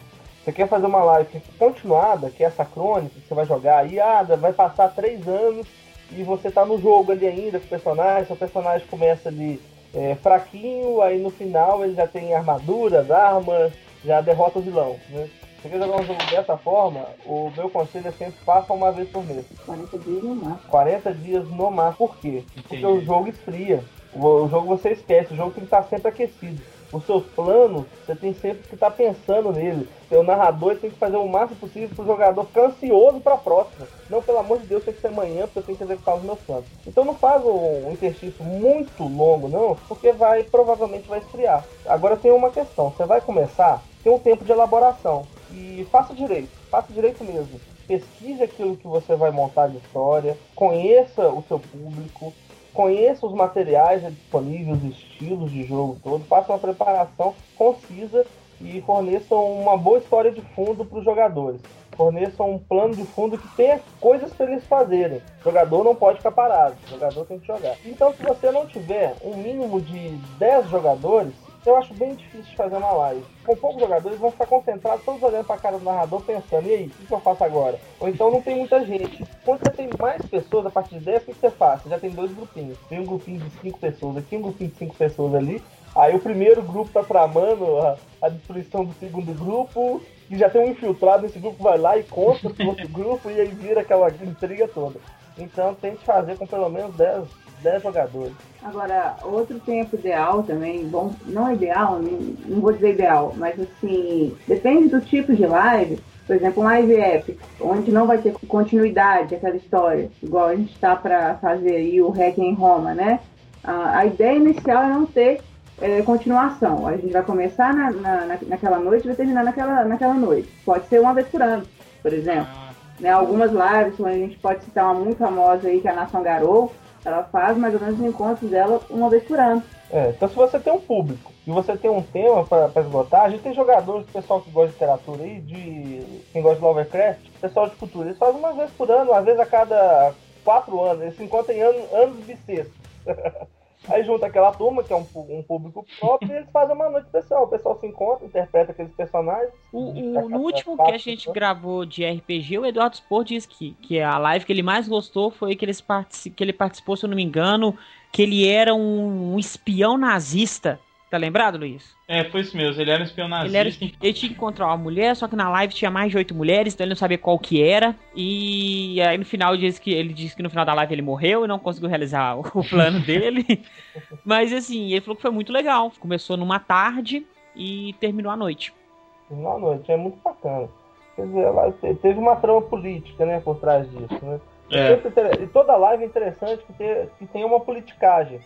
Você quer fazer uma live continuada, que é essa crônica que você vai jogar aí, ah, vai passar três anos e você tá no jogo ali ainda com o personagem, seu personagem começa ali é, fraquinho, aí no final ele já tem armaduras, armas, já derrota o vilão, né? Se você quer jogar um jogo dessa forma, o meu conselho é sempre faça uma vez por mês.
40 dias no máximo.
40 dias no máximo. Por quê? Porque o jogo esfria. O, o jogo você esquece, o jogo tem que estar sempre aquecido. Os seus planos, você tem sempre que estar pensando nele. O narrador tem que fazer o máximo possível para o jogador ficar ansioso para a próxima. Não, pelo amor de Deus, tem que ser amanhã, porque eu tenho que executar os meus planos. Então não faz um interstício muito longo, não, porque vai provavelmente vai esfriar. Agora tem uma questão: você vai começar, tem um tempo de elaboração. E faça direito, faça direito mesmo. Pesquise aquilo que você vai montar de história, conheça o seu público, conheça os materiais disponíveis, os estilos de jogo todo, faça uma preparação concisa e forneça uma boa história de fundo para os jogadores. Forneça um plano de fundo que tenha coisas para eles fazerem. O jogador não pode ficar parado, o jogador tem que jogar. Então, se você não tiver um mínimo de 10 jogadores, eu acho bem difícil de fazer uma live. Com poucos jogadores vão ficar concentrados, todos olhando para a cara do narrador, pensando, e aí, o que eu faço agora? Ou então não tem muita gente. Quando você tem mais pessoas, a partir de 10, o que você faz? Você já tem dois grupinhos. Tem um grupinho de 5 pessoas aqui, um grupinho de 5 pessoas ali. Aí o primeiro grupo tá tramando a, a destruição do segundo grupo, e já tem um infiltrado nesse grupo, vai lá e conta pro outro grupo, e aí vira aquela intriga toda. Então tente fazer com pelo menos 10, 10 jogadores.
Agora, outro tempo ideal também, bom, não é ideal, não, vou dizer ideal, mas assim, depende do tipo de live. Por exemplo, um live epic, onde não vai ter continuidade aquela história, igual a gente está para fazer aí o Hack em Roma, né? A, a ideia inicial é não ter é, continuação. A gente vai começar na, na, naquela noite e vai terminar naquela, naquela noite. Pode ser uma vez por ano, por exemplo. Né, algumas lives, a gente pode citar uma muito famosa aí, que é a Nação Garou, ela faz mais ou menos os encontros dela uma vez por ano.
É, então se você tem um público e você tem um tema para esgotar, a gente tem jogadores, pessoal que gosta de literatura aí, de quem gosta de Lovecraft, pessoal de cultura, eles fazem uma vez por ano, uma vez a cada quatro anos, eles se encontram em ano, anos bissextos. Aí junta aquela turma, que é um, um público próprio, e eles fazem uma noite especial. O pessoal se encontra, interpreta aqueles personagens.
O, o no último que a gente gravou de RPG, o Eduardo Spor disse que, que a live que ele mais gostou foi que, eles que ele participou, se eu não me engano, que ele era um, um espião nazista. Tá lembrado, Luiz?
É, foi isso mesmo. Ele era um espião nazista.
Ele, era, ele tinha que encontrar uma mulher, só que na live tinha mais de oito mulheres, então ele não sabia qual que era. E aí no final ele disse que ele disse que no final da live ele morreu e não conseguiu realizar o plano dele. Mas assim, ele falou que foi muito legal. Começou numa tarde e terminou à noite.
Terminou à noite, é muito bacana. Quer dizer, ela teve uma trama política, né, por trás disso, né? É. E toda live é interessante que, tem, que tem uma politicagem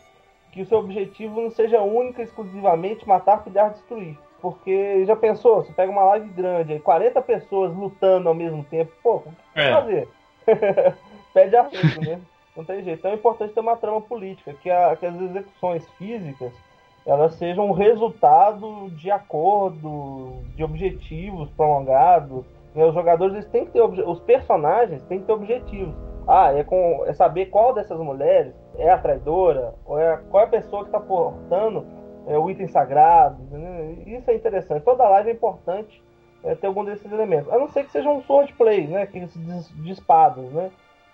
que o seu objetivo não seja única e exclusivamente matar, pilhar, destruir. Porque já pensou, você pega uma live grande, aí 40 pessoas lutando ao mesmo tempo, pô, o que é. fazer? Pede arrego, né? Não tem jeito. Então é importante ter uma trama política, que, a, que as execuções físicas elas sejam resultado de acordo, de objetivos prolongados. Né? Os jogadores eles têm que ter os personagens têm que ter objetivos. Ah, é, com, é saber qual dessas mulheres é a traidora, ou é, qual é a pessoa que está portando é, o item sagrado. Né? Isso é interessante. Toda live é importante é, ter algum desses elementos. A não ser que seja um swordplay, né? Que de, de espadas, né?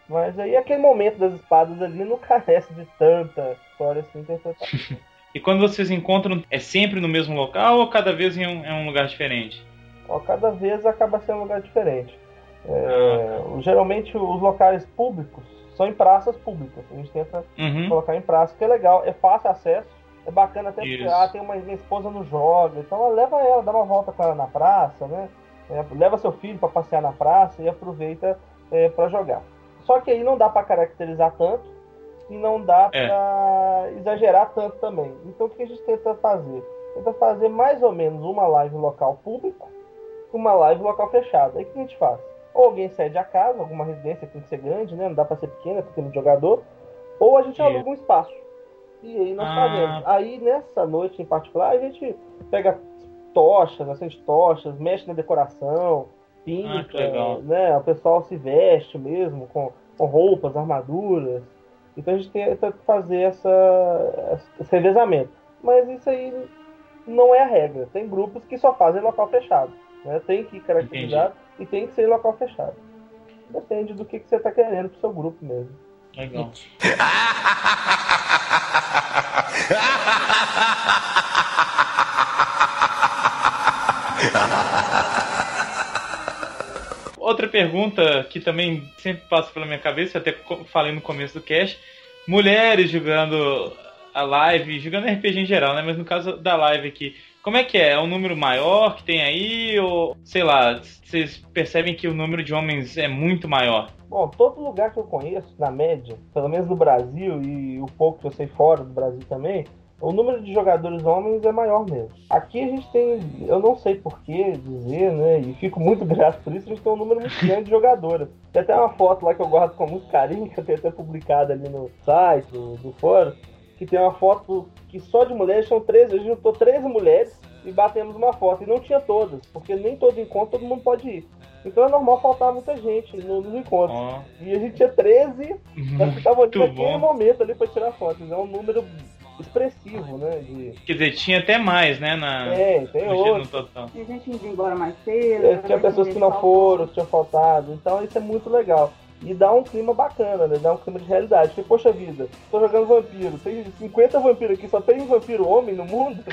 Mas aí aquele momento das espadas ali não carece de tanta história assim
e quando vocês encontram, é sempre no mesmo local ou cada vez em um, um lugar diferente?
Ó, cada vez acaba sendo um lugar diferente. É. Geralmente os locais públicos são em praças públicas. A gente tenta uhum. colocar em praça, que é legal, é fácil acesso, é bacana até porque ah, tem uma minha esposa no joga, então leva ela, dá uma volta com ela na praça, né? É, leva seu filho para passear na praça e aproveita é, para jogar. Só que aí não dá para caracterizar tanto e não dá é. para exagerar tanto também. Então o que a gente tenta fazer? Tenta fazer mais ou menos uma live local público e uma live local fechada. Aí o que a gente faz? Ou alguém cede a casa, alguma residência tem que ser grande, né? Não dá para ser pequena, muito jogador. Ou a gente aluga um espaço. E aí nós ah. fazemos. Aí nessa noite em particular, a gente pega tochas, acende tochas, mexe na decoração, pinta, ah, né? O pessoal se veste mesmo com, com roupas, armaduras. Então a gente tenta fazer essa, esse revezamento. mas isso aí não é a regra. Tem grupos que só fazem local fechado. Né? Tem que caracterizar e tem que ser local fechado. Depende do que, que você está querendo pro seu grupo mesmo.
Legal. Outra pergunta que também sempre passa pela minha cabeça, até falei no começo do cast, mulheres jogando a live, jogando RPG em geral, né? Mas no caso da live aqui, como é que é? É um número maior que tem aí? Ou, sei lá, vocês percebem que o número de homens é muito maior?
Bom, todo lugar que eu conheço, na média, pelo menos no Brasil e o pouco que eu sei fora do Brasil também, o número de jogadores homens é maior mesmo. Aqui a gente tem, eu não sei por que dizer, né? E fico muito grato por isso, a gente tem um número muito grande de jogadoras. Tem até uma foto lá que eu guardo com muito carinho, que eu tenho até publicada ali no site, do, do fórum, que tem uma foto que só de mulheres são 13, a gente juntou 13 mulheres e batemos uma foto. E não tinha todas, porque nem todo encontro todo mundo pode ir. Então é normal faltar muita gente no- nos encontros.
Ó,
E a gente tinha 13, nós ficava ali naquele momento ali pra tirar fotos. É um número expressivo, né? De...
Quer dizer, tinha até mais, né? Na,
Tem, tem
no, no
outros.
total.
Tem gente indo embora mais cedo.
É,
né,
Tinha pessoas que não foram, que tinham faltado. Então isso é muito legal. E dá um clima bacana, né? Dá um clima de realidade. Porque, poxa vida, tô jogando vampiro. Tem 50 vampiros aqui, só tem um vampiro homem no mundo.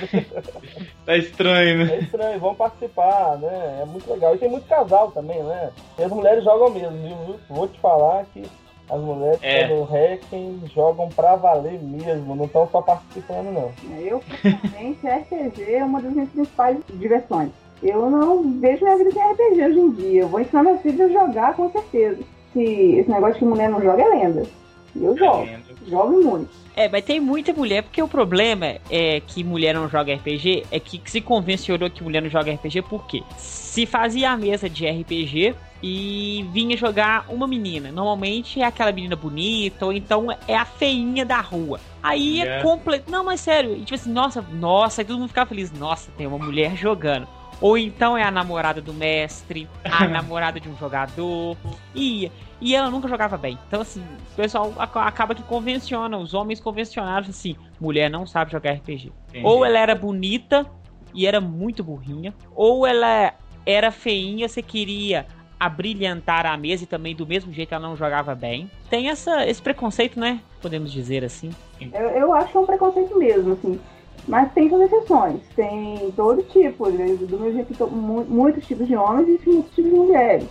Tá estranho, né?
É estranho, vão participar, né? É muito legal. E tem muito casal também, né? E as mulheres jogam mesmo, viu? Vou te falar que as mulheres
É.
no Hacking jogam pra valer mesmo, não estão só participando, não.
Eu, pessoalmente, RPG é uma das minhas principais diversões. Eu não vejo minha vida sem RPG hoje em dia. Eu vou ensinar meus filhos a jogar com certeza. Se esse negócio que mulher não joga é lenda. E eu jogo. Jogo muito.
É, mas tem muita mulher, porque o problema é que mulher não joga RPG, é que se convencionou que mulher não joga RPG, por quê? Se fazia a mesa de RPG e vinha jogar uma menina. Normalmente é aquela menina bonita, ou então é a feinha da rua. Aí é
Yeah.
completo. Não, mas sério, e tipo assim, nossa, nossa, e todo mundo ficava feliz. Nossa, tem uma mulher jogando. Ou então é a namorada do mestre, a namorada de um jogador. E, e ela nunca jogava bem. Então, assim, o pessoal aca- acaba que convenciona, os homens convencionaram assim: mulher não sabe jogar RPG.
Entendi.
Ou ela era bonita e era muito burrinha, ou ela era feinha, você queria abrilhantar a mesa e também do mesmo jeito ela não jogava bem. Tem essa, esse preconceito, né? Podemos dizer assim.
Eu, eu acho que é um preconceito mesmo, assim. Mas tem suas exceções. Tem todo tipo, né? do mesmo jeito muitos tipos de homens e muitos tipos de mulheres.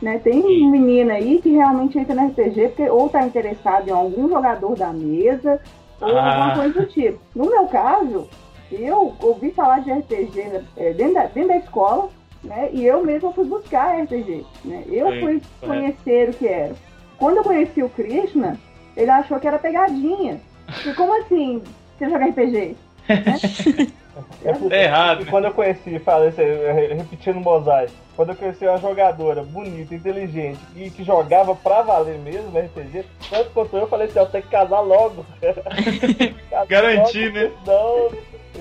Né? Tem menina aí que realmente entra no RPG porque ou tá interessado em algum jogador da mesa ou
Ah.
alguma coisa do tipo. No meu caso, eu ouvi falar de RPG né, é, dentro, da, dentro da escola, né? E eu mesma fui buscar RPG. Né? Eu
Sim,
fui
correto.
conhecer o que era. Quando eu conheci o Krishna, ele achou que era pegadinha. E como assim você joga RPG?
É porque-
É errado, né?
quando eu conheci, fala isso aí, repetindo o mosaico, quando eu conheci uma jogadora bonita, inteligente e que jogava pra valer mesmo RPG, tanto quanto eu, eu falei assim, ó, tem que casar logo. Casar
Garantir,
logo,
né?
Não,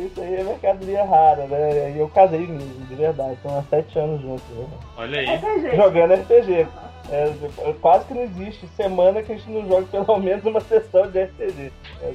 isso aí é mercadoria rara, né? E eu casei mesmo, de verdade, estão há sete anos juntos, né?
Olha aí.
RPG.
Jogando RPG. É, quase que não existe semana que a gente não joga pelo menos uma sessão de RPG. É,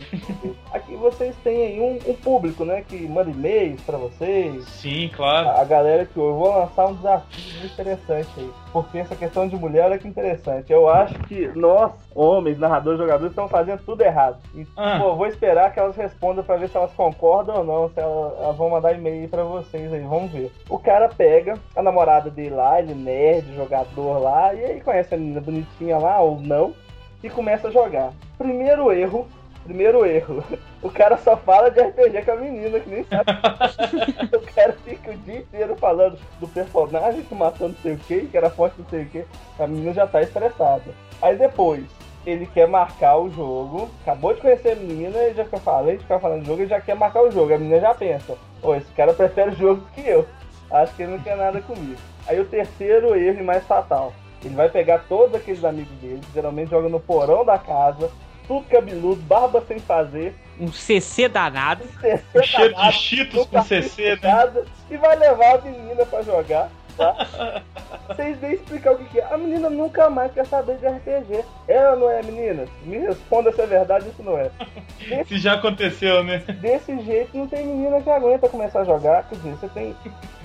aqui vocês têm aí um, um público, né? Que manda e-mails pra vocês.
Sim, claro.
A a galera que eu vou lançar um desafio muito interessante aí. Porque essa questão de mulher, olha que interessante. Eu acho que nós, homens, narradores, jogadores, estamos fazendo tudo errado. E,
Ah.
pô, vou esperar que elas respondam pra ver se elas concordam ou não. Se elas, elas vão mandar e-mail pra vocês aí, vamos ver. O cara pega a namorada dele lá, ele nerd, jogador lá, e aí conhece a menina bonitinha lá ou não, e começa a jogar. Primeiro erro. Primeiro erro. O cara só fala de RPG com a menina, que nem sabe o cara fica o dia inteiro falando do personagem que matou não sei o que, que era forte não sei o que. A menina já tá estressada. Aí depois, ele quer marcar o jogo. Acabou de conhecer a menina, ele já fica falando, ele fica falando do jogo, ele já quer marcar o jogo. A menina já pensa, ô, esse cara prefere o jogo do que eu. Acho que ele não quer nada comigo. Aí o terceiro erro e mais fatal. Ele vai pegar todos aqueles amigos dele, que geralmente joga no porão da casa, tudo cabeludo, barba sem fazer,
Um CC danado.
CC
Cheiro
danado,
de cheetos com CC, né?
e vai levar a menina pra jogar, tá? Vocês nem explicar o que, que é. A menina nunca mais quer saber de RPG. Ela não é menina? Me responda se é verdade isso não é.
Se já aconteceu, né?
Desse jeito não tem menina que aguenta começar a jogar. Quer dizer, você tem,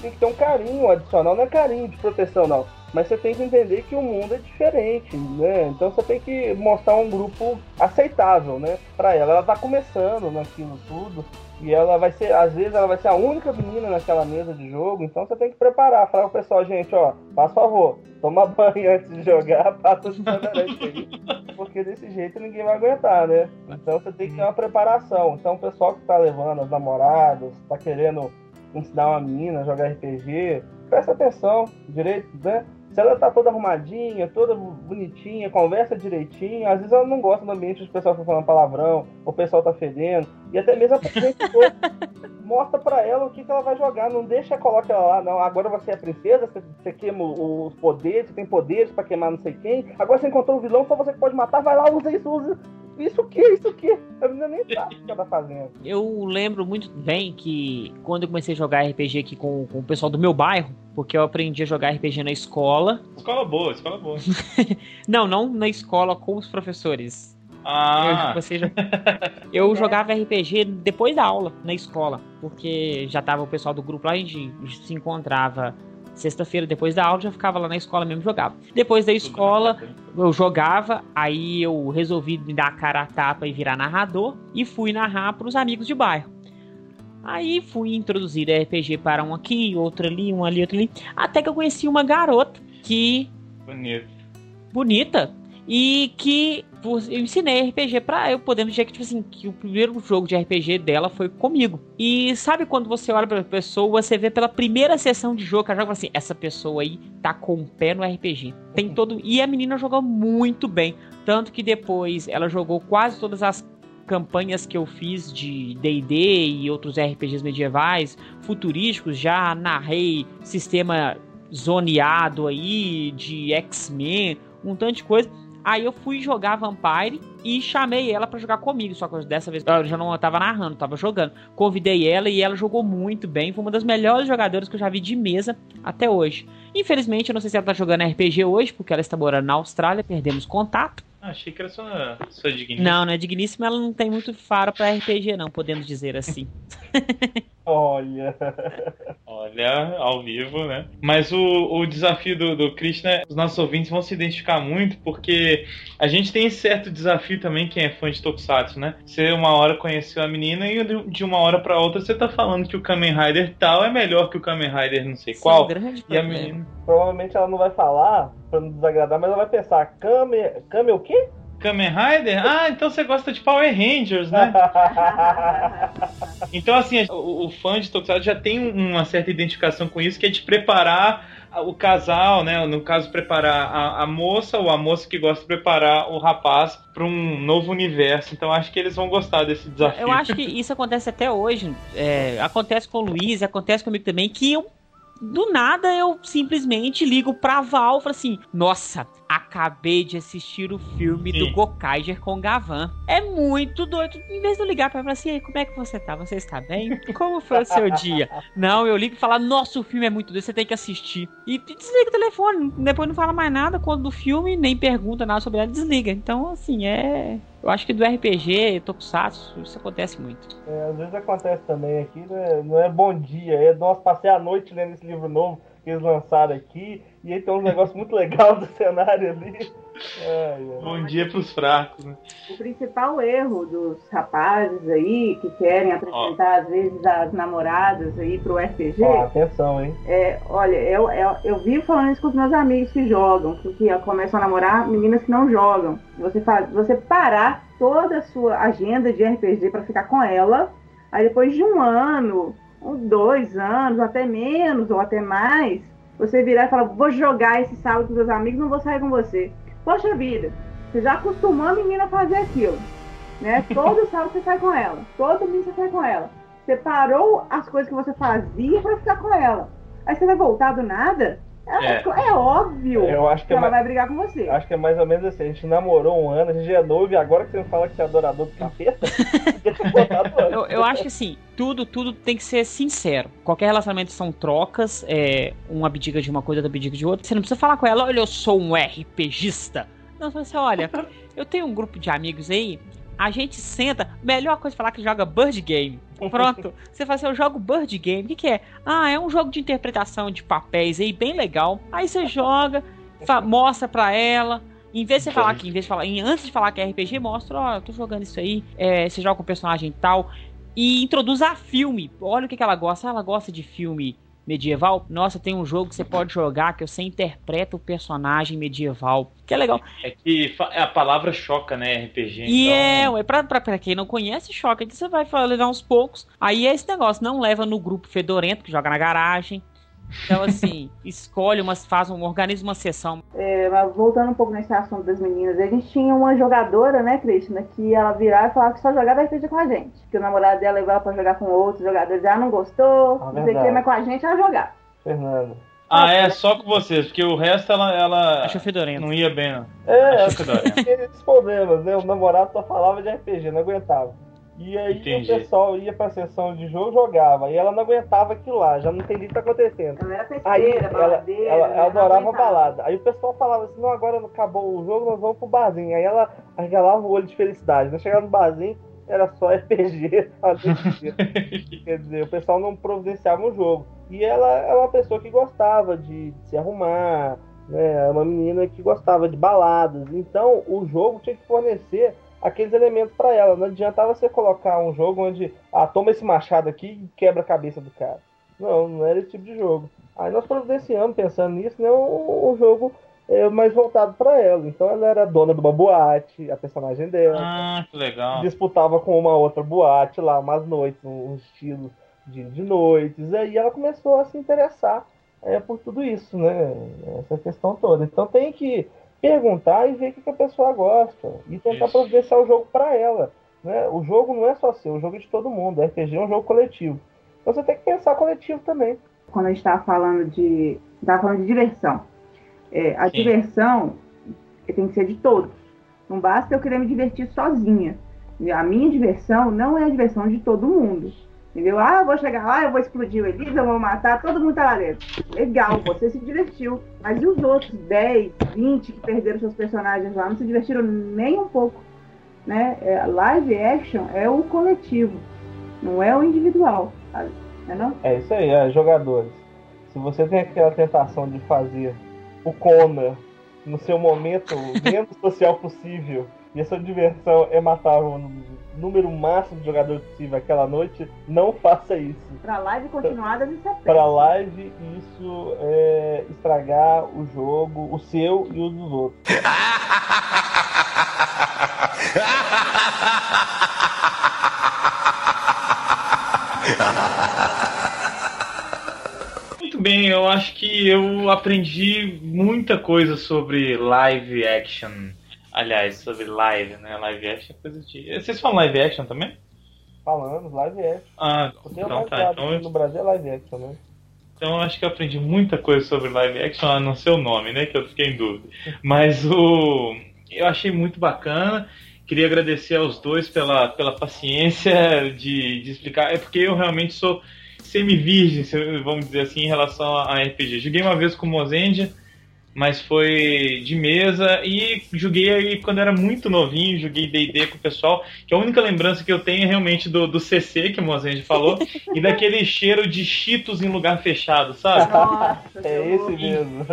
tem que ter um carinho adicional, não é carinho de proteção não. Mas você tem que entender que o mundo é diferente, né? Então você tem que mostrar um grupo aceitável, né? Pra ela. Ela tá começando naquilo tudo. E ela vai ser, às vezes, ela vai ser a única menina naquela mesa de jogo, então você tem que preparar, falar pro pessoal, gente, ó, faz favor, toma banho antes de jogar, passa o desodorante aí, porque desse jeito ninguém vai aguentar, né? Então você tem que ter uma preparação. Então o pessoal que tá levando as namoradas, tá querendo ensinar uma menina a jogar RPG, presta atenção direito, né? Se ela tá toda arrumadinha, toda bonitinha, conversa direitinho, às vezes ela não gosta do ambiente onde o pessoal tá falando palavrão, o pessoal tá fedendo, e até mesmo a gente mostra pra ela o que, que ela vai jogar, não deixa, coloca ela lá, não, agora você é princesa, você, você queima os poderes, você tem poderes pra queimar não sei quem, agora você encontrou o vilão, só você que pode matar, vai lá, usa isso, usa isso o que? Isso o que? A menina nem sabe o que ela tá fazendo.
Eu lembro muito bem que quando eu comecei a jogar RPG aqui com, com o pessoal do meu bairro, porque eu aprendi a jogar RPG na escola.
Escola boa, escola boa.
não, não na escola com os professores.
Ah,
Eu, você já- eu jogava RPG depois da aula, na escola, porque já tava o pessoal do grupo lá, a gente se encontrava sexta-feira depois da aula, já ficava lá na escola mesmo e jogava. Depois da escola, eu jogava, aí eu resolvi me dar a cara a tapa e virar narrador e fui narrar para os amigos de bairro. Aí fui introduzir RPG para um aqui, outro ali, um ali, outro ali, até que eu conheci uma garota que
bonito.
bonita e que eu ensinei RPG pra eu, podemos dizer que tipo assim, que o primeiro jogo de RPG dela foi comigo. E sabe quando você olha pra pessoa, você vê pela primeira sessão de jogo que ela joga assim, essa pessoa aí tá com o pé no RPG. Tem todo e a menina jogou muito bem, tanto que depois ela jogou quase todas as campanhas que eu fiz de D&D e outros RPGs medievais, futurísticos, já narrei sistema zoneado aí de X-Men, um tanto de coisa. Aí eu fui jogar Vampire e chamei ela pra jogar comigo, só que dessa vez eu já não tava narrando, tava jogando. Convidei ela e ela jogou muito bem, foi uma das melhores jogadoras que eu já vi de mesa até hoje. Infelizmente, eu não sei se ela tá jogando RPG hoje, porque ela está morando na Austrália, perdemos contato.
Ah, achei que era sua, sua digníssima.
Não, não é digníssima, ela não tem muito faro pra RPG não, podemos dizer assim.
Olha.
Olha, ao vivo, né? Mas o, o desafio do, do Krishna, os nossos ouvintes vão se identificar muito, porque a gente tem certo desafio também, quem é fã de Tokusatsu, né? Você uma hora conheceu a menina e de- uma hora pra outra você tá falando que o Kamen Rider tal é melhor que o Kamen Rider não sei
Sim,
qual.
um grande
E a
problema.
menina.
Provavelmente ela não vai falar pra não desagradar, mas ela vai pensar, Kame. Kame o quê?
Kamen Rider? Ah, então você gosta de Power Rangers, né? Então, assim, o, o fã de Tokusatsu já tem um- uma certa identificação com isso, que é de preparar o casal, né? No caso, preparar a, a moça ou a moça que gosta de preparar o rapaz para um novo universo. Então, acho que eles vão gostar desse desafio.
Eu acho que isso acontece até hoje. É, acontece com o Luiz, acontece comigo também, que eu, do nada, eu simplesmente ligo pra Val e falo assim: Nossa, acabei de assistir o filme
Sim.
do Gokaiger com Gavan. É muito doido. Em vez de eu ligar pra ela assim, "Ei, como é que você tá? Você está bem? Como foi o seu dia? Não, eu ligo e falo, nossa, o filme é muito doido, você tem que assistir. E desliga o telefone, depois não fala mais nada quando do filme, nem pergunta nada sobre ela, desliga. Então, assim, é. Eu acho que do RPG, Tokusatsu, isso acontece muito.
É, às vezes acontece também aqui, não é, não é bom dia, é nossa, passei a noite lendo esse livro novo que eles lançaram aqui, e aí tem uns negócios muito legais do cenário ali. Ai, ai.
Bom dia pros fracos, né?
O principal erro dos rapazes aí que querem apresentar, às vezes, as namoradas aí pro RPG
Ó, atenção, hein?
é, olha, eu, eu, eu vivo falando isso com os meus amigos que jogam, que, que começam a namorar meninas que não jogam. Você faz, você parar toda a sua agenda de RPG pra ficar com ela, aí depois de um ano, ou dois anos, até menos, ou até mais, você virar e falar, vou jogar esse sábado com seus amigos, não vou sair com você. Poxa vida, você já acostumou a menina a fazer aquilo. Né? Todo sábado você sai com ela. Todo domingo você sai com ela. Você parou as coisas que você fazia pra ficar com ela. Aí você vai voltar do nada? É,
É.
é óbvio
Eu acho
que
que é
ela
mais,
vai brigar com você.
acho que é mais ou menos assim, a gente namorou um ano, a gente já é noivo, e agora que você me fala que você é adorador do capeta, ano.
eu, eu acho que assim, tudo, tudo tem que ser sincero. Qualquer relacionamento são trocas, é, um abdica de uma coisa, outro abdica de outra. Você não precisa falar com ela, olha, eu sou um RPGista. Não, você olha, eu tenho um grupo de amigos aí, a gente senta, melhor coisa falar que joga Bird Game. Pronto, você fala assim, eu jogo Bird Game, o que, que é? Ah, é um jogo de interpretação de papéis aí, bem legal. Aí você joga, mostra pra ela, em vez de você falar que, em vez de falar, antes de falar que é RPG, mostra, ó, oh, eu tô jogando isso aí, é, você joga com um personagem tal. E introduz a filme. Olha o que, que ela gosta. Ela gosta de filme medieval. Nossa, tem um jogo que você pode jogar que você interpreta o personagem medieval. Que é legal.
É que a palavra choca, né, RPG.
E então... é, é pra, pra, pra, quem não conhece, choca. Então você vai levar uns poucos. Aí é esse negócio, não leva no grupo fedorento que joga na garagem. Então, assim, escolhe, umas, faz um, organiza uma sessão.
É, mas voltando um pouco nesse assunto das meninas, a gente tinha uma jogadora, né, Cristina, que ela virava e falava que só jogava RPG com a gente. Que o namorado dela levava pra jogar com outros jogadores, já não gostou, ah, não sei o que, mas com a gente ela jogava.
Fernando.
Ah, é só com vocês, porque o resto ela, ela
Acho fedorento.
não ia bem, não.
É, Acho fedorento. esses problemas, né? O namorado só falava de RPG, não aguentava. E aí Entendi. o pessoal ia pra sessão de jogo jogava. E ela não aguentava aquilo lá, já não entendia o que tá acontecendo.
Ela era festeira, aí
ela, ela, ela adorava balada. Aí o pessoal falava assim, não, agora acabou o jogo, nós vamos pro barzinho. Aí ela arregalava o olho de felicidade. Nós chegava no barzinho, era só RPG. Quer dizer, o pessoal não providenciava um jogo. E ela é uma pessoa que gostava de, de se arrumar, né? É uma menina que gostava de baladas. Então o jogo tinha que fornecer aqueles elementos para ela. Não adiantava você colocar um jogo onde, ah, toma esse machado aqui e quebra a cabeça do cara. Não, não era esse tipo de jogo. Aí nós providenciamos, pensando nisso, né, um, um jogo é, mais voltado para ela. Então ela era dona de uma boate, a personagem dela.
Ah, que legal.
Disputava com uma outra boate lá, umas noites, um, um estilo de, de noites. Aí ela começou a se interessar é, por tudo isso, né? Essa questão toda. Então tem que perguntar e ver o que a pessoa gosta e tentar Isso. providenciar o jogo para ela. Né? O jogo não é só seu, o jogo é de todo mundo. O RPG é um jogo coletivo. Então você tem que pensar coletivo também.
Quando a gente estava falando de. Estava falando de diversão. É, a Sim. diversão tem que ser de todos. Não basta eu querer me divertir sozinha. A minha diversão não é a diversão de todo mundo. Entendeu? Ah, eu vou chegar lá, eu vou explodir o Elisa, eu vou matar, todo mundo tá lá dentro. Legal, você se divertiu. Mas e os outros 10, 20 que perderam seus personagens lá? Não se divertiram nem um pouco. Né? É, live action é o coletivo, não é o individual. Sabe? É, não?
é isso aí, é, jogadores. Se você tem aquela tentação de fazer o Conan no seu momento menos social possível e a sua diversão é matar o número máximo de jogadores possível aquela noite, não faça isso.
Pra live continuada, isso é
Pra live, isso é estragar o jogo, o seu e o dos outros.
Muito bem, eu acho que eu aprendi muita coisa sobre live action Aliás, sobre live, né? Live action é coisa de. Vocês falam live action também?
Falamos, live action.
Ah, então tá. Então,
no Brasil é live action, né?
Então eu acho que eu aprendi muita coisa sobre live action, a não ser o nome, né? Que eu fiquei em dúvida. Mas o. Eu achei muito bacana. Queria agradecer aos dois pela, pela paciência de, de explicar. É porque eu realmente sou semi-virgem, vamos dizer assim, em relação a RPG. Joguei uma vez com o Mozendia mas foi de mesa e joguei aí quando era muito novinho, joguei D&D com o pessoal, que a única lembrança que eu tenho é realmente do, do CC, que o Mozende falou, e daquele cheiro de cheetos em lugar fechado, sabe?
Nossa, é esse mesmo.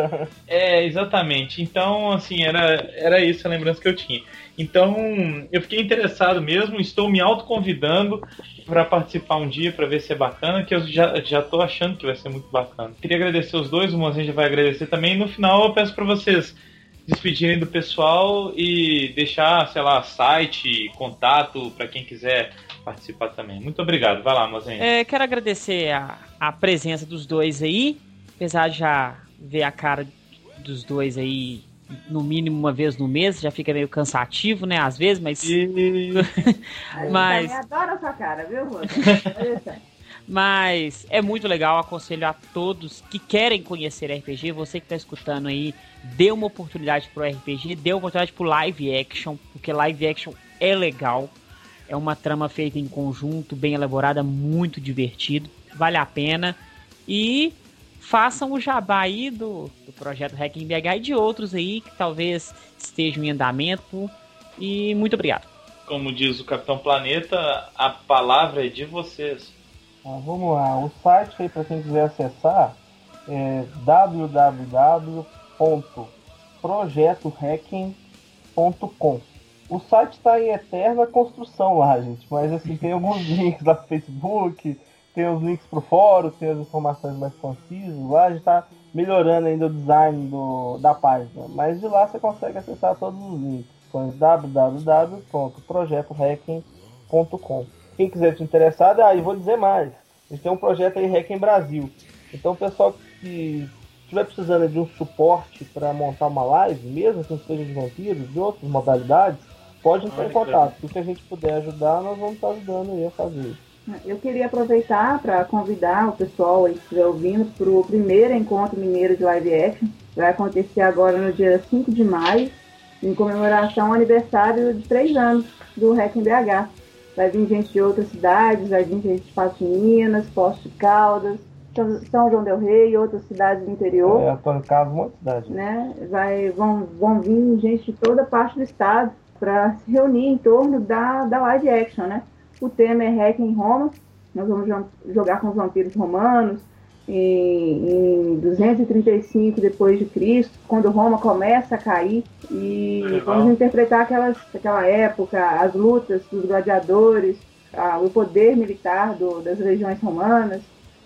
É, exatamente. Então, assim, era, era isso a lembrança que eu tinha. Então, eu fiquei interessado mesmo, estou me autoconvidando para participar um dia para ver se é bacana, que eu já, já tô achando que vai ser muito bacana. Queria agradecer os dois, o Mozinho já vai agradecer também. E no final eu peço para vocês despedirem do pessoal e deixar, sei lá, site, contato para quem quiser participar também. Muito obrigado. Vai lá, Mozinho.
É, quero agradecer a, a presença dos dois aí, apesar de já ver a cara dos dois aí no mínimo uma vez no mês, já fica meio cansativo, né? Às vezes, mas.
mas. Eu adoro a sua cara, viu,
Mas é muito legal, aconselho a todos que querem conhecer RPG, você que está escutando aí, dê uma oportunidade pro RPG, dê uma oportunidade pro live action, porque live action é legal. É uma trama feita em conjunto, bem elaborada, muito divertido, vale a pena. E façam o jabá aí do, do projeto Hack em BH e de outros aí que talvez estejam em andamento. E muito obrigado.
Como diz o Capitão Planeta, a palavra é de vocês.
Ah, vamos lá, o site aí para quem quiser acessar é www.projetohacking.com. O site está em eterna construção lá, gente, mas assim, tem alguns links lá no Facebook, tem os links para o fórum, tem as informações mais concisas. Lá a gente está melhorando ainda o design do, da página, mas de lá você consegue acessar todos os links. Então, www.projetohacking.com. Quem quiser te interessar, aí ah, vou dizer mais. A gente tem um projeto aí Hacking Brasil. Então, o pessoal que estiver precisando de um suporte para montar uma live, mesmo que não seja de vampiros, de outras modalidades, pode entrar em contato. Se que a gente puder ajudar, nós vamos estar ajudando aí a fazer.
Eu queria aproveitar para convidar o pessoal aí que estiver ouvindo para o primeiro encontro mineiro de live action. Vai acontecer agora no dia 5 de maio, em comemoração ao aniversário de três anos do REC em BH. Vai vir gente de outras cidades, vai vir gente de Patos de Minas, Poços de Caldas, São João del Rei e outras cidades do interior.
É, Carlos, muita cidade.
Né? Vai, vão, vão vir gente de toda parte do estado para se reunir em torno da, da live action, né? O tema é Hack em Roma. Nós vamos jogar com os vampiros romanos em, em 235 depois de Cristo, quando Roma começa a cair e vamos interpretar aquelas, aquela época, as lutas dos gladiadores, a, o poder militar do, das legiões romanas,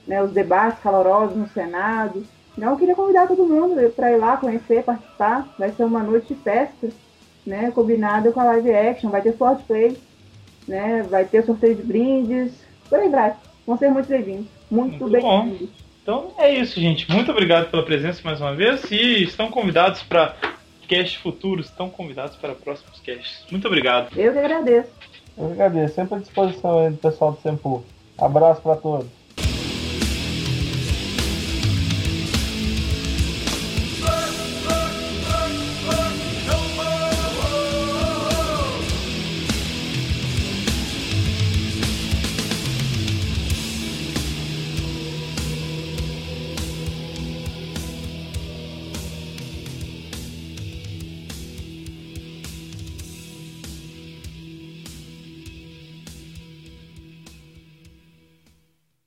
né, os debates calorosos no Senado. Então, eu queria convidar todo mundo para ir lá conhecer, participar. Vai ser uma noite de festa, né, combinada com a live action. Vai ter forte play né? Vai ter sorteio de brindes, por aí vai. Vão ser muito bem-vindos. Muito, muito bem-vindos.
Então é isso, gente. Muito obrigado pela presença mais uma vez. E estão convidados para cast futuros, estão convidados para próximos casts. Muito obrigado.
Eu que agradeço.
Eu que agradeço. Sempre à disposição aí do pessoal do Sempu. Abraço para todos.